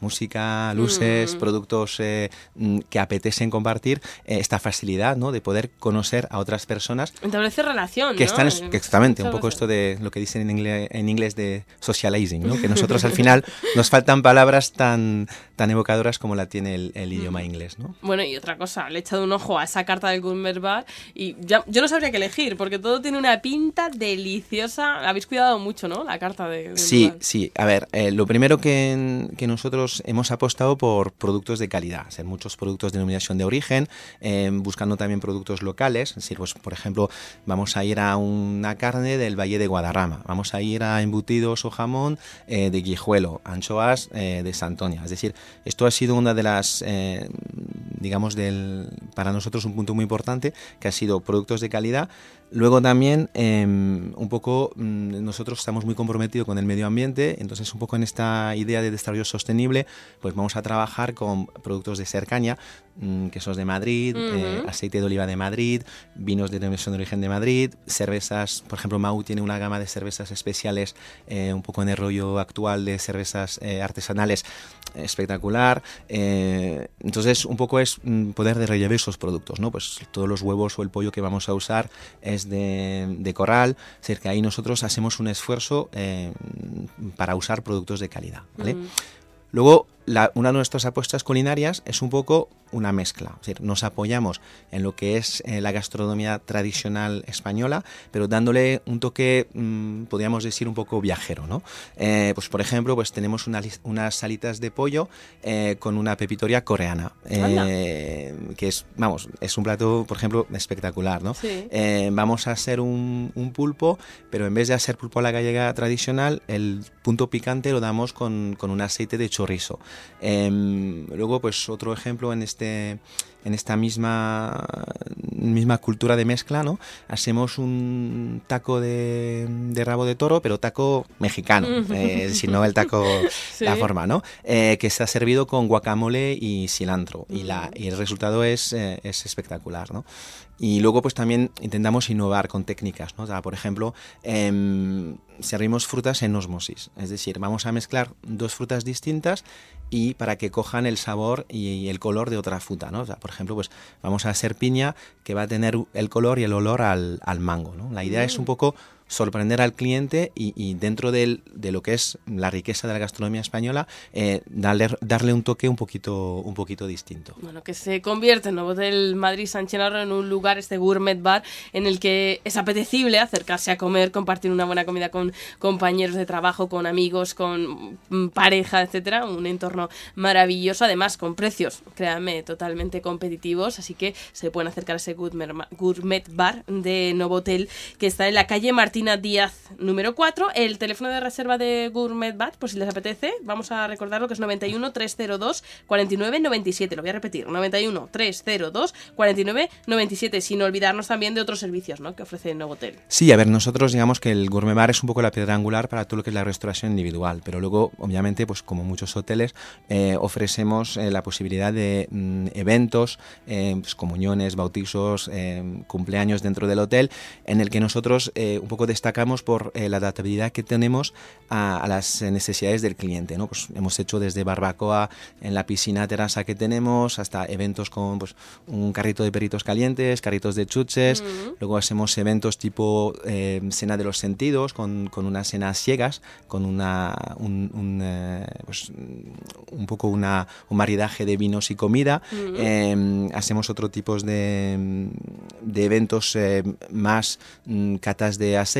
música, luces, Mm. productos eh, mm, que apetecen compartir, eh, esta facilidad ¿no? de poder conocer a otras personas Establece relación, que ¿no? están, que exactamente, un poco esto de lo que dicen en inglés, en inglés de socializing, ¿no? que (laughs) nosotros al final nos faltan palabras tan, tan evocadoras como la tiene el, el idioma inglés. ¿no? Bueno, y otra cosa, le he echado un ojo a esa carta del Bar y ya, yo no sabría qué elegir, porque todo tiene una pinta deliciosa. Habéis cuidado mucho, ¿no? La carta de, del Sí, bar. sí. A ver, eh, lo primero que, que nosotros hemos apostado por productos de calidad, hacer muchos productos de denominación de origen, eh, buscando también productos locales. Es decir, pues, por ejemplo, vamos a ir a una carne del Valle de Guadarrama, vamos a ir a embutidos o jamón eh, de Guijuelo, anchoas eh, de Santoña. Es decir, esto ha sido una de las, digamos, del, para nosotros un punto muy importante, que ha sido productos de calidad. Luego también eh, un poco mm, nosotros estamos muy comprometidos con el medio ambiente, entonces un poco en esta idea de desarrollo sostenible, pues vamos a trabajar con productos de cercanía, mm, quesos de Madrid, eh, aceite de oliva de Madrid, vinos de denominación de origen de Madrid, cervezas, por ejemplo Mau tiene una gama de cervezas especiales, eh, un poco en el rollo actual de cervezas eh, artesanales espectacular. entonces, un poco es mm, poder de rellevar esos productos, ¿no? Pues todos los huevos o el pollo que vamos a usar es de, de corral, es decir, que ahí nosotros hacemos un esfuerzo eh, para usar productos de calidad, ¿vale? Mm. Luego, la- una de nuestras apuestas culinarias es un poco una mezcla. Es decir, nos apoyamos en lo que es eh, la gastronomía tradicional española, pero dándole un toque, mm, podríamos decir, un poco viajero. ¿no? Eh, pues, por ejemplo, pues tenemos una unas salitas de pollo eh, con una pepitoria coreana, que es, vamos, es un plato, por ejemplo, espectacular. ¿no? Sí. Vamos a hacer un, un pulpo, pero en vez de hacer pulpo a la gallega tradicional, el punto picante lo damos con, con un aceite de chorizo. Em, luego, pues otro ejemplo en este en esta misma misma cultura de mezcla, ¿no? Hacemos un taco de, de rabo de toro, pero taco mexicano, eh, si no el taco (laughs) Sí. la forma, ¿no? Eh, que está servido con guacamole y cilantro y la y el resultado es, eh, es espectacular, ¿no? Y luego pues también intentamos innovar con técnicas, ¿no? Por ejemplo, em, servimos frutas en osmosis, es decir, vamos a mezclar dos frutas distintas y para que cojan el sabor y el color de otra fruta, ¿no? Por ejemplo, pues vamos a hacer piña que va a tener el color y el olor al, al mango, ¿no? La idea es un poco sorprender al cliente y, y dentro del- de lo que es la riqueza de la gastronomía española, eh, darle, darle un toque un poquito, un poquito distinto. Bueno, que se convierte en Novotel Madrid San Chenarro en un lugar, este gourmet bar, en el que es apetecible acercarse a comer, compartir una buena comida con compañeros de trabajo, con amigos, con mm, pareja, etcétera. Un entorno maravilloso, además con precios, créanme, totalmente competitivos. Así que se pueden acercar a ese gourmet bar de Novotel que está en la calle Díaz número 4. El teléfono de reserva de Gourmet Bar, por si les apetece, vamos a recordar lo que es 91 302 49 97. Lo voy a repetir, 91 302 49 97, sin olvidarnos también de otros servicios ¿no? que ofrece Novotel. Sí, a ver, nosotros digamos que el gourmet bar es un poco la piedra angular para todo lo que es la restauración individual, pero luego, obviamente, pues como muchos hoteles, eh, ofrecemos eh, la posibilidad de mm, eventos, eh, pues, comuniones, bautizos, eh, cumpleaños dentro del hotel, en el que nosotros un poco destacamos por eh, la adaptabilidad que tenemos a, a las necesidades del cliente. ¿no? Pues hemos hecho desde barbacoa en la piscina terraza que tenemos hasta eventos con pues, un carrito de perritos calientes, carritos de chuches, luego hacemos eventos tipo eh, cena de los sentidos, con, con unas cenas ciegas, con una, un, un, eh, pues, un poco una, un maridaje de vinos y comida. Ujú. Eh, hacemos otro tipo de, de eventos más mm, catas de aceite,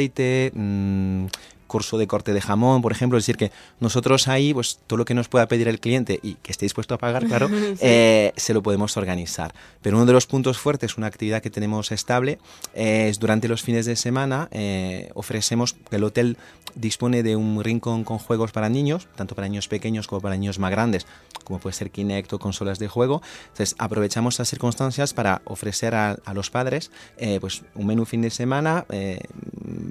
mm, curso de corte de jamón, por ejemplo. Es decir, que nosotros ahí, pues todo lo que nos pueda pedir el cliente y que esté dispuesto a pagar, claro, (laughs) Sí. eh, se lo podemos organizar. Pero uno de los puntos fuertes, una actividad que tenemos estable, eh, es durante los fines de semana eh, ofrecemos, el hotel dispone de un rincón con juegos para niños, tanto para niños pequeños como para niños más grandes, como puede ser Kinect o consolas de juego. Entonces aprovechamos las circunstancias para ofrecer a, a los padres eh, pues un menú fin de semana, eh,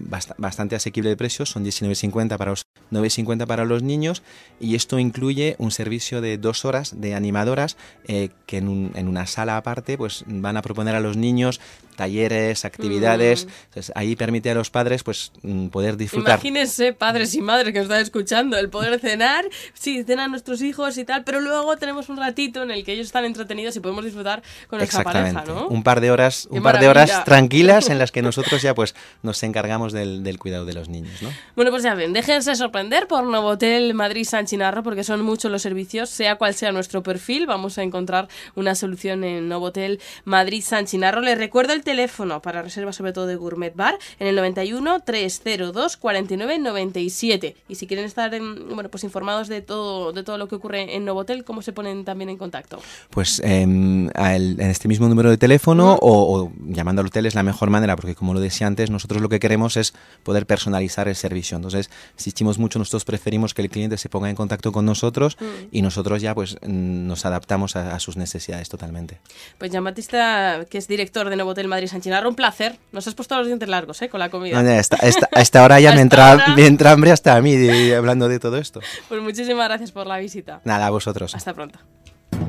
bast- bastante asequible de precios, son 19,50 para los 9,50 para los niños y esto incluye un servicio de dos horas de animadoras eh, que en, un- en una sala aparte pues van a proponer a los niños talleres, actividades, Entonces, ahí permite a los padres pues mm, poder disfrutar. Imagínense, padres y madres que nos están escuchando, el poder cenar, sí, cenan nuestros hijos y tal, pero luego tenemos un ratito en el que ellos están entretenidos y podemos disfrutar con nuestra pareja, ¿no? Un par de horas, Qué un par de horas tranquilas en las que (laughs) nosotros ya pues nos encargamos del, del cuidado de los niños, ¿no? Bueno, pues ya ven, déjense sorprender por Novotel Madrid San Chinarro porque son muchos los servicios, sea cual sea nuestro perfil, vamos a encontrar una solución en Novotel Madrid San Chinarro. Les recuerdo el teléfono para reservas sobre todo de Gourmet Bar en el 91 302 49 97. Y si quieren estar en- bueno, pues informados de todo de todo lo que ocurre en Novotel, ¿cómo se ponen también en contacto? Pues em, en este mismo número de teléfono o, o llamando al hotel es la mejor manera, porque como lo decía antes, nosotros lo que queremos es poder personalizar el servicio. Entonces, insistimos mucho, nosotros preferimos que el cliente se ponga en contacto con nosotros Mm. y nosotros ya pues nos adaptamos a, a sus necesidades totalmente. Pues Jean Batista, que es director de Novotel Madrid San Chinarro, un placer. Nos has puesto los dientes largos, ¿eh? Con la comida. No, ya, esta- (laughs) esta- a esta hora ya me Hasta entra, ahora. me entra hambre hasta a mí de- hablando de todo esto. Pues muchísimas gracias por la visita. Nada, a vosotros. Hasta pronto.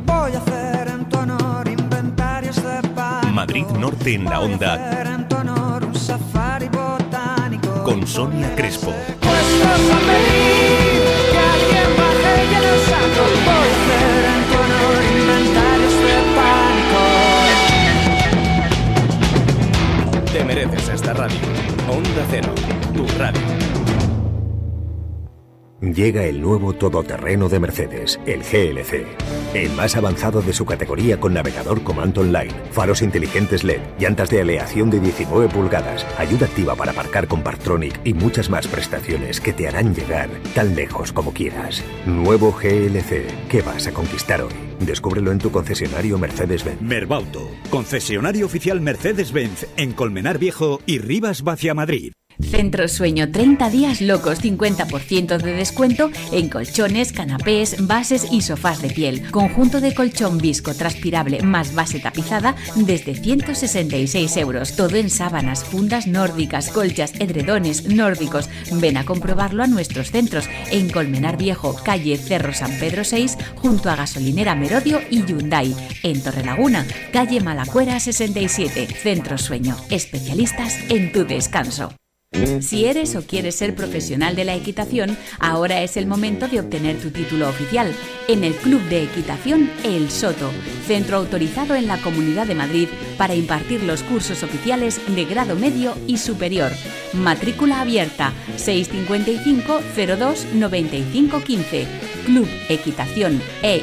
Voy a hacer en tu honor inventarios de pan. Madrid Norte en la onda con Sonia Crespo. Te mereces esta radio. Onda Cero, tu radio. Llega el nuevo todoterreno de Mercedes, el GLC. El más avanzado de su categoría con navegador Command Online, faros inteligentes LED, llantas de aleación de 19 pulgadas, ayuda activa para aparcar con Partronic y muchas más prestaciones que te harán llegar tan lejos como quieras. Nuevo GLC, ¿qué vas a conquistar hoy? Descúbrelo en tu concesionario Mercedes-Benz. Merbauto, concesionario oficial Mercedes-Benz en Colmenar Viejo y Rivas Vacia Madrid. Centro Sueño 30 días locos, 50% de descuento en colchones, canapés, bases y sofás de piel. Conjunto de colchón visco transpirable más base tapizada desde 166 euros. Todo en sábanas, fundas nórdicas, colchas, edredones nórdicos. Ven a comprobarlo a nuestros centros en Colmenar Viejo, calle Cerro San Pedro 6, junto a Gasolinera Merodio y Hyundai. En Torrelaguna, calle Malacuera 67. Centro Sueño, especialistas en tu descanso. Si eres o quieres ser profesional de la equitación, ahora es el momento de obtener tu título oficial en el Club de Equitación El Soto, centro autorizado en la Comunidad de Madrid para impartir los cursos oficiales de grado medio y superior. Matrícula abierta 655 02 95 15. Club Equitación e.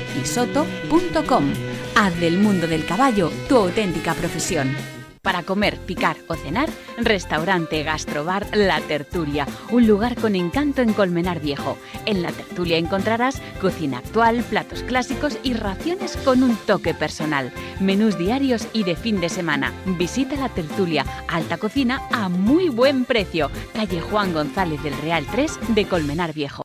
Haz del mundo del caballo tu auténtica profesión. Para comer, picar o cenar, restaurante Gastrobar La Tertulia, un lugar con encanto en Colmenar Viejo. En La Tertulia encontrarás cocina actual, platos clásicos y raciones con un toque personal. Menús diarios y de fin de semana. Visita La Tertulia, alta cocina a muy buen precio. Calle Juan González del Real 3 de Colmenar Viejo.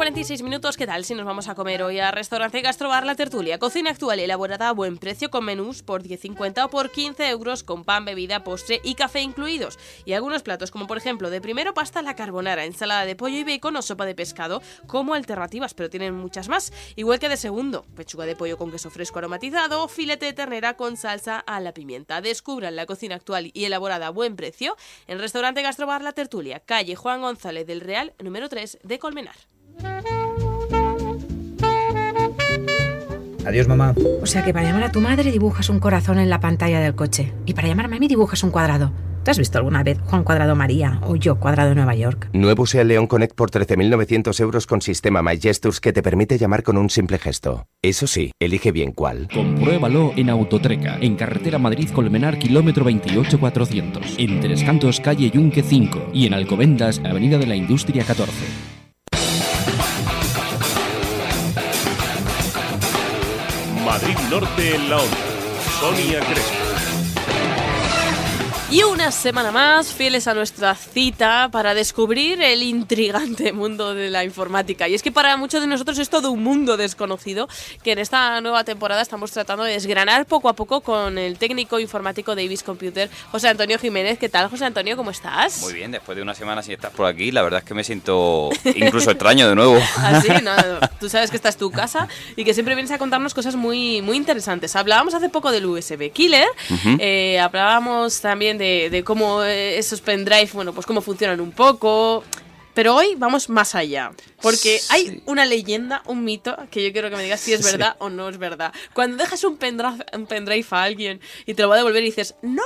1.46 minutos, ¿qué tal si nos vamos a comer hoy a Restaurante Gastrobar La Tertulia? Cocina actual elaborada a buen precio con menús por 10,50 o por 15 euros con pan, bebida, postre y café incluidos. Y algunos platos como por ejemplo de primero pasta la carbonara, ensalada de pollo y bacon o sopa de pescado como alternativas, pero tienen muchas más. Igual que de segundo, pechuga de pollo con queso fresco aromatizado filete de ternera con salsa a la pimienta. Descubran la cocina actual y elaborada a buen precio en Restaurante Gastrobar La Tertulia, calle Juan González del Real, número 3 de Colmenar. Adiós, mamá. O sea que para llamar a tu madre dibujas un corazón en la pantalla del coche. Y para llamarme a mí dibujas un cuadrado. ¿Te has visto alguna vez Juan Cuadrado María o yo Cuadrado Nueva York? Nuevo SEAT León Connect por 13.900 euros con sistema My Gestures que te permite llamar con un simple gesto. Eso sí, elige bien cuál. Compruébalo en Autotreca, en carretera Madrid-Colmenar, kilómetro 28400, en Tres Cantos, calle Yunque 5 y en Alcobendas, avenida de la Industria 14. Norte en la onda. Sonia Crespo. Y una semana más, fieles a nuestra cita para descubrir el intrigante (laughs) mundo de la informática. Y es que para muchos de nosotros es todo un mundo desconocido que en esta nueva temporada estamos tratando de desgranar poco a poco con el técnico informático de Ibis Computer, José Antonio Jiménez. ¿Qué tal, José Antonio? ¿Cómo estás? Muy bien, después de una semana sin estar por aquí, la verdad es que me siento incluso (laughs) extraño de nuevo. (laughs) Así, no, no, tú sabes que esta es tu casa y que siempre vienes a contarnos cosas muy, muy interesantes. Hablábamos hace poco del USB Killer, eh, hablábamos también de, de cómo eh, esos pendrive, bueno, pues cómo funcionan un poco. Pero hoy vamos más allá, porque hay una leyenda, un mito, que yo quiero que me digas si es Sí. verdad o no es verdad. Cuando dejas un pendrive, un pendrive a alguien y te lo va a devolver y dices, ¡No!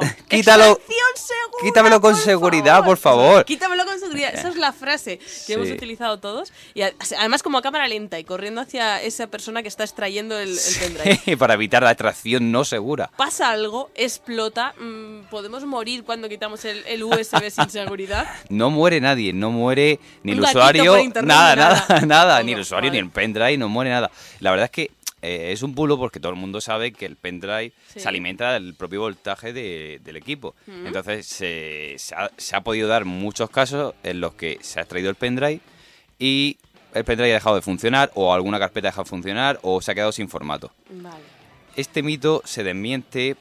(laughs) Quítalo, ¡Extracción segura, quítamelo con seguridad, por favor. Quítamelo con seguridad. Esa es la frase que hemos utilizado todos. Y además como a cámara lenta y corriendo hacia esa persona que está extrayendo el, el pendrive. (laughs) Para evitar la extracción no segura. Pasa algo, explota, mm, podemos morir cuando quitamos el, el USB sin seguridad. (laughs) No muere nadie, no muere ni el Un usuario, internet, nada, nada, nada. nada, ni el usuario, ni el pendrive, no muere nada. La verdad es que eh, es un bulo porque todo el mundo sabe que el pendrive Sí. se alimenta del propio voltaje de- del equipo. Entonces se, se ha, se ha podido dar muchos casos en los que se ha extraído el pendrive y el pendrive ha dejado de funcionar o alguna carpeta ha dejado de funcionar o se ha quedado sin formato. Vale. Este mito se desmiente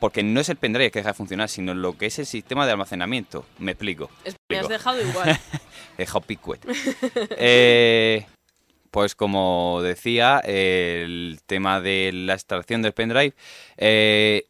porque no es el pendrive que deja de funcionar, sino lo que es el sistema de almacenamiento. Me explico. Es- me has dejado igual. (laughs) He dejado picuet. (laughs) Eh, pues como decía, el tema de la extracción del pendrive eh,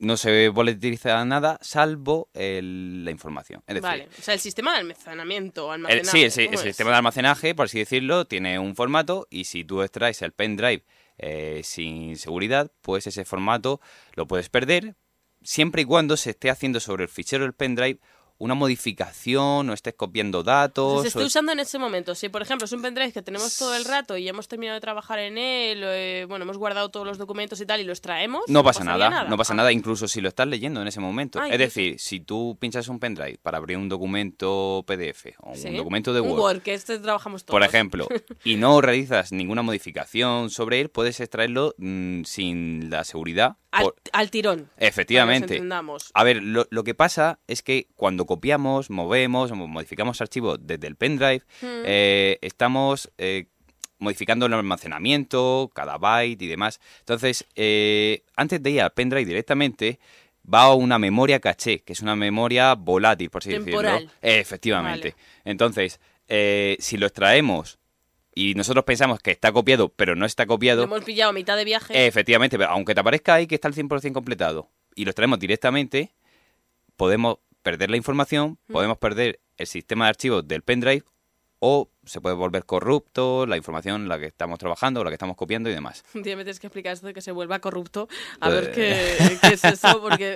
no se volatiliza nada salvo el- la información. Es decir, vale, o sea, el sistema de almacenamiento, el- almacenaje. sí, el, si- el ¿cómo es? sistema de almacenaje, por así decirlo, tiene un formato y si tú extraes el pendrive eh, sin seguridad, pues ese formato lo puedes perder siempre y cuando se esté haciendo sobre el fichero del pendrive una modificación o estés copiando datos. se está o- usando en ese momento. Si, por ejemplo, es un pendrive que tenemos todo el rato y hemos terminado de trabajar en él, eh, bueno, hemos guardado todos los documentos y tal y los traemos. No pasa nada, no pasa nada, incluso si lo estás leyendo en ese momento. Ah, es decir, si tú pinchas un pendrive para abrir un documento PDF o Sí. un documento de Un Word, Word, que este trabajamos todos. por ejemplo, (laughs) y no realizas ninguna modificación sobre él, puedes extraerlo mm, sin la seguridad. Al, por- al tirón. Efectivamente. A ver, lo, lo que pasa es que cuando copiamos, movemos modificamos archivos desde el pendrive, Mm. eh, estamos eh, modificando el almacenamiento, cada byte y demás. Entonces, eh, antes de ir al pendrive directamente, va a una memoria caché, que es una memoria volátil, por así Temporal. decirlo. Efectivamente. Entonces, eh, si lo extraemos y nosotros pensamos que está copiado, pero no está Lo copiado, hemos pillado a mitad de viaje. Efectivamente, pero aunque te aparezca ahí que está el 100% completado y lo traemos directamente, podemos perder la información, Mm. podemos perder el sistema de archivos del pendrive o se puede volver corrupto la información en la que estamos trabajando, la que estamos copiando y demás. Un día me tienes que explicar esto de que se vuelva corrupto. A Eh. ver qué, (laughs) qué es eso, porque.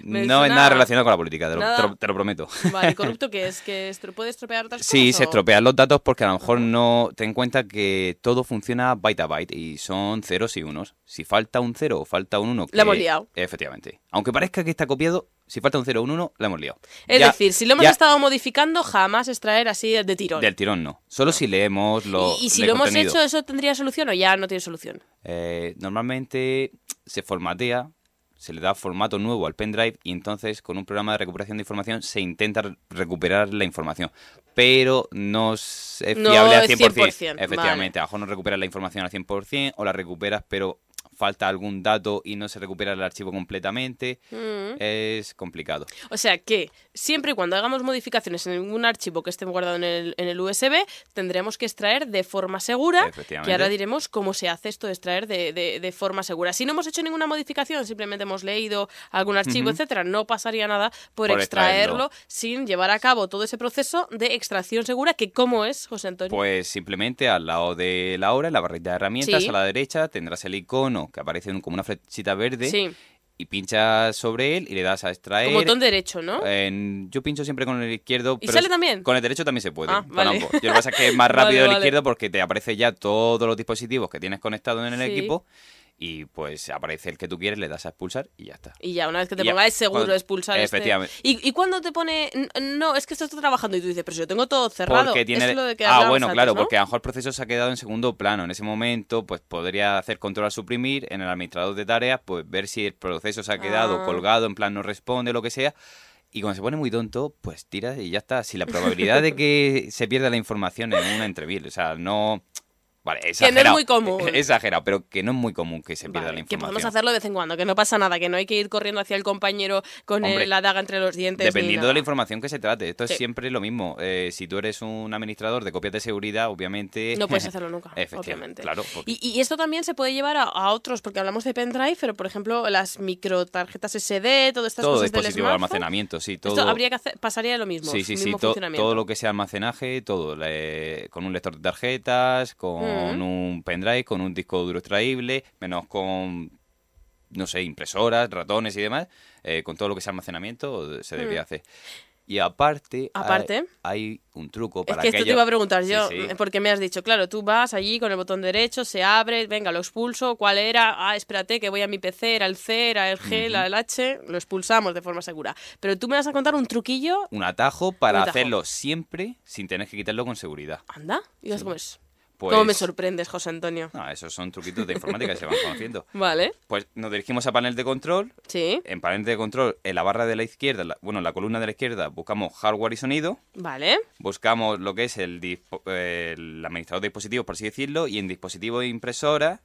mm, me No es nada relacionado con la política, te lo, Nada. te lo- te lo prometo. (laughs) Vale, (laughs) corrupto que es que estro- puede estropear otras Sí, cosas. se o- estropean los datos porque a lo mejor no ten en cuenta que todo funciona byte a byte y son ceros y unos. Si falta un cero o falta un uno... La hemos liado. Efectivamente. Aunque parezca que está copiado, si falta un cero o un uno, la hemos liado. Es Ya- decir, si lo hemos ya- estado modificando, jamás extraer así de tirón. Del tirón no. Solo si leemos lo y, y si lo hemos hecho, ¿eso tendría solución o ya no tiene solución? Eh, normalmente se formatea, se le da formato nuevo al pendrive y entonces con un programa de recuperación de información se intenta re- recuperar la información. Pero no es es No fiable al es 100%. 100%, Efectivamente, a lo mejor no recuperas la información al 100% o la recuperas pero falta algún dato y no se recupera el archivo completamente. Mm. Es complicado. O sea que siempre y cuando hagamos modificaciones en ningún archivo que esté guardado en el, en el USB, tendremos que extraer de forma segura. Que ahora diremos cómo se hace esto de extraer de, de- de forma segura. Si no hemos hecho ninguna modificación, simplemente hemos leído algún archivo, etcétera, no pasaría nada por, Por extraerlo, extraerlo. sin llevar a cabo todo ese proceso de extracción segura. que ¿Cómo es, José Antonio? Pues simplemente al lado de la hora, en la barrita de herramientas, Sí. a la derecha, tendrás el icono que aparece como una flechita verde. Sí. Y pinchas sobre él y le das a extraer. Como botón derecho, ¿no? En- yo pincho siempre con el izquierdo. ¿Y pero sale también? Con el derecho también se puede. Ah, vale. Yo lo que pasa es que es más (laughs) Vale, rápido el vale. izquierdo porque te aparece ya todos los dispositivos que tienes conectados en el Sí. equipo y pues aparece el que tú quieres, le das a expulsar y ya está. Y ya, una vez que te ponga es seguro cuando- expulsar este- Efectivamente. ¿Y, y cuando te pone, "N- no, es que esto está trabajando y tú dices, pero si yo tengo todo cerrado? Porque tiene... Es lo de que ah, bueno, antes, claro, ¿no? porque a lo mejor el proceso se ha quedado en segundo plano. En ese momento, pues podría hacer control al suprimir en el administrador de tareas, pues ver si el proceso se ha quedado Ah. colgado, en plan no responde, lo que sea. Y cuando se pone muy tonto, pues tira y ya está. Si la probabilidad de que se pierda la información en una entrevista, o sea, no... Vale, Que no es exagerado. muy común. (laughs) Exagerado, pero que no es muy común que se pierda la Que información. podemos hacerlo de vez en cuando, que no pasa nada, que no hay que ir corriendo hacia el compañero con el- la daga entre los dientes. Dependiendo de la información que se trate. Esto Sí. es siempre lo mismo. Eh, si tú eres un administrador de copias de seguridad, obviamente... (laughs) No puedes (laughs) hacerlo nunca, Efectivamente, obviamente. Claro. porque- Y, y esto también se puede llevar a, a otros, porque hablamos de pendrive, pero por ejemplo las microtarjetas SD, todas estas todo cosas del dispositivo de smartphone. almacenamiento, sí, todo. Esto habría que hacer, pasaría lo mismo, Sí, sí, sí, to- todo lo que sea almacenaje, todo, le- con un lector de tarjetas, con Mm. Un pendrive, con un disco duro extraíble, menos con, no sé, impresoras, ratones y demás, eh, con todo lo que sea almacenamiento se debería hacer. Y aparte, hay- Aparte. hay, un truco Es para que esto te iba a preguntar Sí, yo, sí. porque me has dicho, claro, tú vas allí con el botón derecho, se abre, venga, lo expulso, ¿cuál era? Ah, espérate, que voy a mi PC, era el C, era el G, era el H, lo expulsamos de forma segura. Pero tú me vas a contar un truquillo, un atajo para Un atajo. hacerlo siempre sin tener que quitarlo con seguridad. anda, y ves cómo es. Pues, ¿Cómo me sorprendes, José Antonio? No, esos son truquitos de informática que se van conociendo. (laughs) Vale, Pues nos dirigimos a panel de control. sí, En panel de control, en la barra de la izquierda, la- bueno, en la columna de la izquierda, buscamos hardware y sonido. vale, Buscamos lo que es el, el administrador de dispositivos, por así decirlo, y en dispositivo de impresora,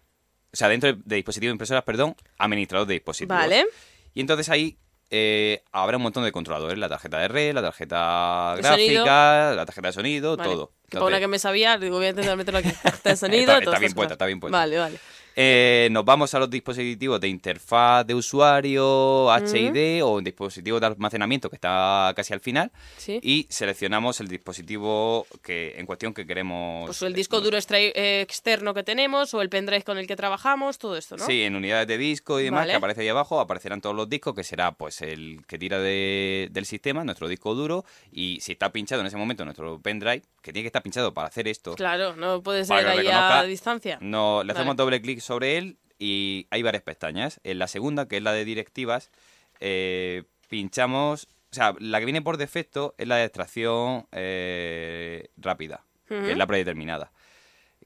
o sea, dentro de dispositivo de impresoras, perdón, administrador de dispositivos. vale. Y entonces ahí eh, habrá un montón de controladores, la tarjeta de red, la tarjeta gráfica, la tarjeta de sonido, Vale. todo. Para una que me sabía, digo, voy a intentar meterlo aquí. (laughs) Está el sonido, Está- está bien puesta, está bien puesta. Vale, vale. Eh, nos vamos a los dispositivos de interfaz de usuario, HID o un dispositivo de almacenamiento que está casi al final Sí. y seleccionamos el dispositivo que en cuestión que queremos. Pues el disco duro extra- eh, externo que tenemos o el pendrive con el que trabajamos, todo esto, ¿no? Sí, en unidades de disco y demás, Vale. que aparece ahí abajo, aparecerán todos los discos, que será pues el que tira de- del sistema, nuestro disco duro, y si está pinchado en ese momento nuestro pendrive, que tiene que estar pinchado para hacer esto, Claro, no puede ser ahí reconozca, a distancia. no, le hacemos Vale. doble clic sobre él y hay varias pestañas. En la segunda, que es la de directivas, eh, pinchamos, o sea, la que viene por defecto es la de extracción eh, rápida, que es la predeterminada.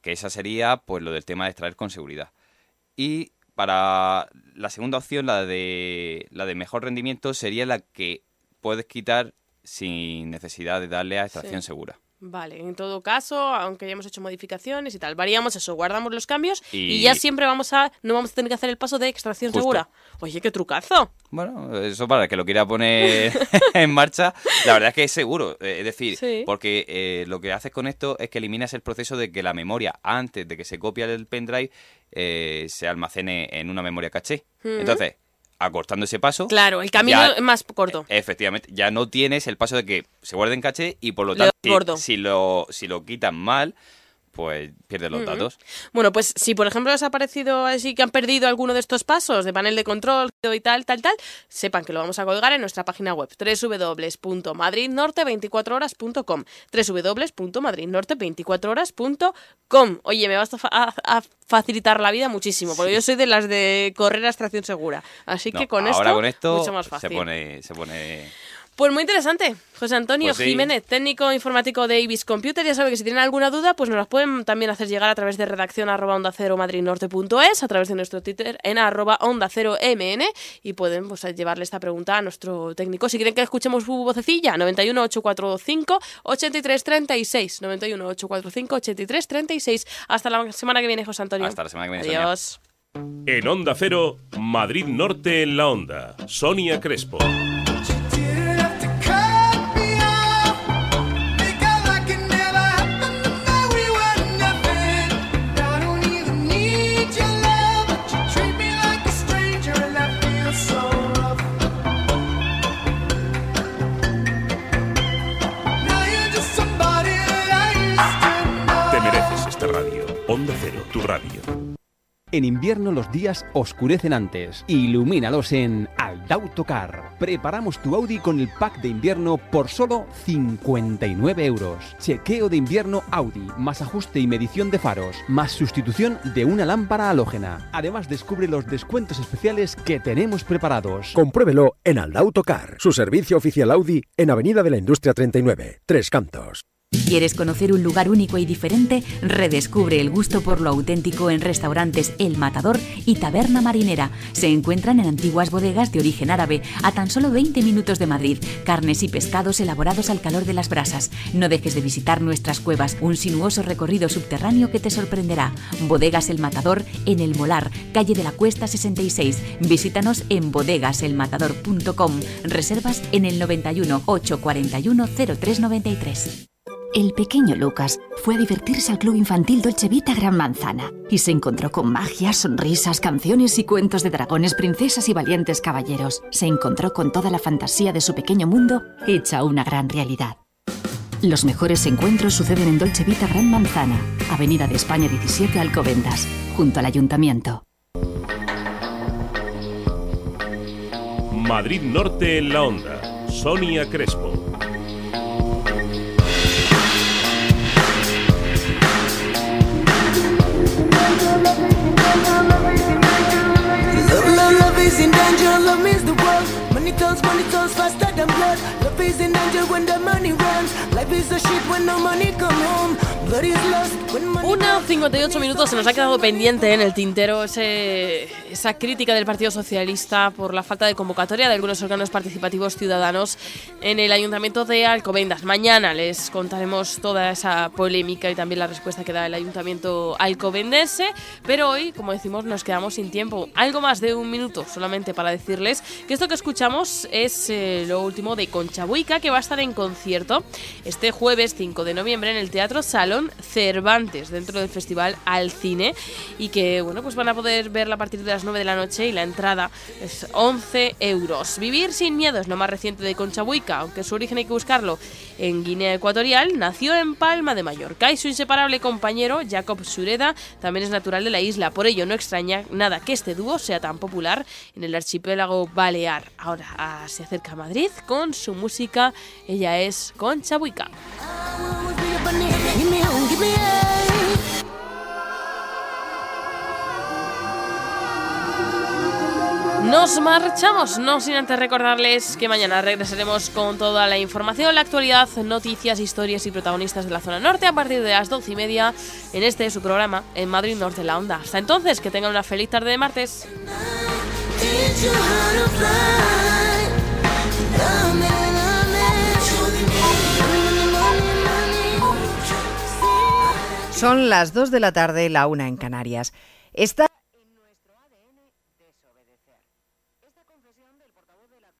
Que esa sería pues lo del tema de extraer con seguridad. Y para la segunda opción, la de la de mejor rendimiento, sería la que puedes quitar sin necesidad de darle a extracción Sí. segura. Vale, en todo caso, aunque hayamos hecho modificaciones y tal, variamos eso, guardamos los cambios y, Y- ya siempre vamos a, no vamos a tener que hacer el paso de extracción Justo. segura. Oye, qué trucazo. Bueno, eso para el que lo quiera poner (laughs) (laughs) en marcha, la verdad es que es seguro. eh, Es decir, Sí. porque eh, lo que haces con esto es que eliminas el proceso de que la memoria, antes de que se copie el pendrive, eh, se almacene en una memoria caché. Entonces, acortando ese paso. Claro, el camino ya- es más corto. Efectivamente, ya no tienes el paso de que se guarde en caché y por lo tanto, si lo, si lo quitan mal, pues pierdes los datos. Bueno, pues si por ejemplo os ha parecido así que han perdido alguno de estos pasos de panel de control y tal, tal, tal, sepan que lo vamos a colgar en nuestra página web www.madridnorte24horas.com www.madridnorte24horas.com Oye, me vas a, fa- a- facilitar la vida muchísimo, porque yo soy de las de correr a extracción segura. Así No, que con ahora esto, con esto mucho más se fácil. pone, se pone Pues muy interesante. José Antonio Pues sí. Jiménez, técnico informático de Ibis Computer. Ya sabe que si tienen alguna duda, pues nos las pueden también hacer llegar a través de redacción arroba onda cero madridnorte.es, a través de nuestro Twitter en arroba onda cero mn y pueden pues, llevarle esta pregunta a nuestro técnico. Si quieren que escuchemos su vocecilla, 91 845 83 36. 91 845 83 36. Hasta la semana que viene, José Antonio. Hasta la semana que viene, Sonia. Adiós. En Onda Cero, Madrid Norte en la Onda. Sonia Crespo. Onda Cero, tu radio. En invierno los días oscurecen antes. Ilumínalos en Aldautocar. Preparamos tu Audi con el pack de invierno por solo 59 euros. Chequeo de invierno Audi, más ajuste y medición de faros, más sustitución de una lámpara halógena. Además descubre los descuentos especiales que tenemos preparados. Compruébelo en Aldautocar, su servicio oficial Audi en Avenida de la Industria 39, Tres Cantos. ¿Quieres conocer un lugar único y diferente? Redescubre el gusto por lo auténtico en restaurantes El Matador y Taberna Marinera. Se encuentran en antiguas bodegas de origen árabe, a tan solo 20 minutos de Madrid. Carnes y pescados elaborados al calor de las brasas. No dejes de visitar nuestras cuevas, un sinuoso recorrido subterráneo que te sorprenderá. Bodegas El Matador en El Molar, calle de la Cuesta 66. Visítanos en bodegaselmatador.com. Reservas en el 91 841 0393. El pequeño Lucas fue a divertirse al club infantil Dolce Vita Gran Manzana y se encontró con magia, sonrisas, canciones y cuentos de dragones, princesas y valientes caballeros. Se encontró con toda la fantasía de su pequeño mundo hecha una gran realidad. Los mejores encuentros suceden en Dolce Vita Gran Manzana, Avenida de España 17 Alcobendas, junto al Ayuntamiento. Madrid Norte en la onda. Sonia Crespo. Is in danger, love is the world. Money talks, money faster than blood. Love is when the money runs. Life is a shit when no money come home. Blood is lost when money Una 58 minutos se nos ha quedado pendiente en el tintero ese, esa crítica del Partido Socialista por la falta de convocatoria de algunos órganos participativos ciudadanos en el Ayuntamiento de Alcobendas. Mañana les contaremos toda esa polémica y también la respuesta que da el Ayuntamiento alcobendense, pero hoy, como decimos, nos quedamos sin tiempo. Algo más de un minuto solamente para decirles que esto que escuchamos es eh, lo último de Concha Buica, que va a estar en concierto este jueves 5 de noviembre en el Teatro Salón Cervantes, dentro del Festival Al Cine, y que bueno, pues van a poder verla a partir de las 9 de la noche y la entrada es 11 euros. Vivir sin miedo es lo más reciente de Concha Buica, aunque su origen hay que buscarlo en Guinea Ecuatorial, nació en Palma de Mallorca y su inseparable compañero Jacob Sureda también es natural de la isla. Por ello no extraña nada que este dúo sea tan popular en el archipiélago balear. Ahora ah, se acerca a Madrid con su música. Ella es Concha Buica. Nos marchamos, no sin antes recordarles que mañana regresaremos con toda la información, la actualidad, noticias, historias y protagonistas de la zona norte a partir de las doce y media en este su programa en Madrid Norte la Onda. Hasta entonces, que tengan una feliz tarde de martes. Son las 2 de la tarde, la una en Canarias.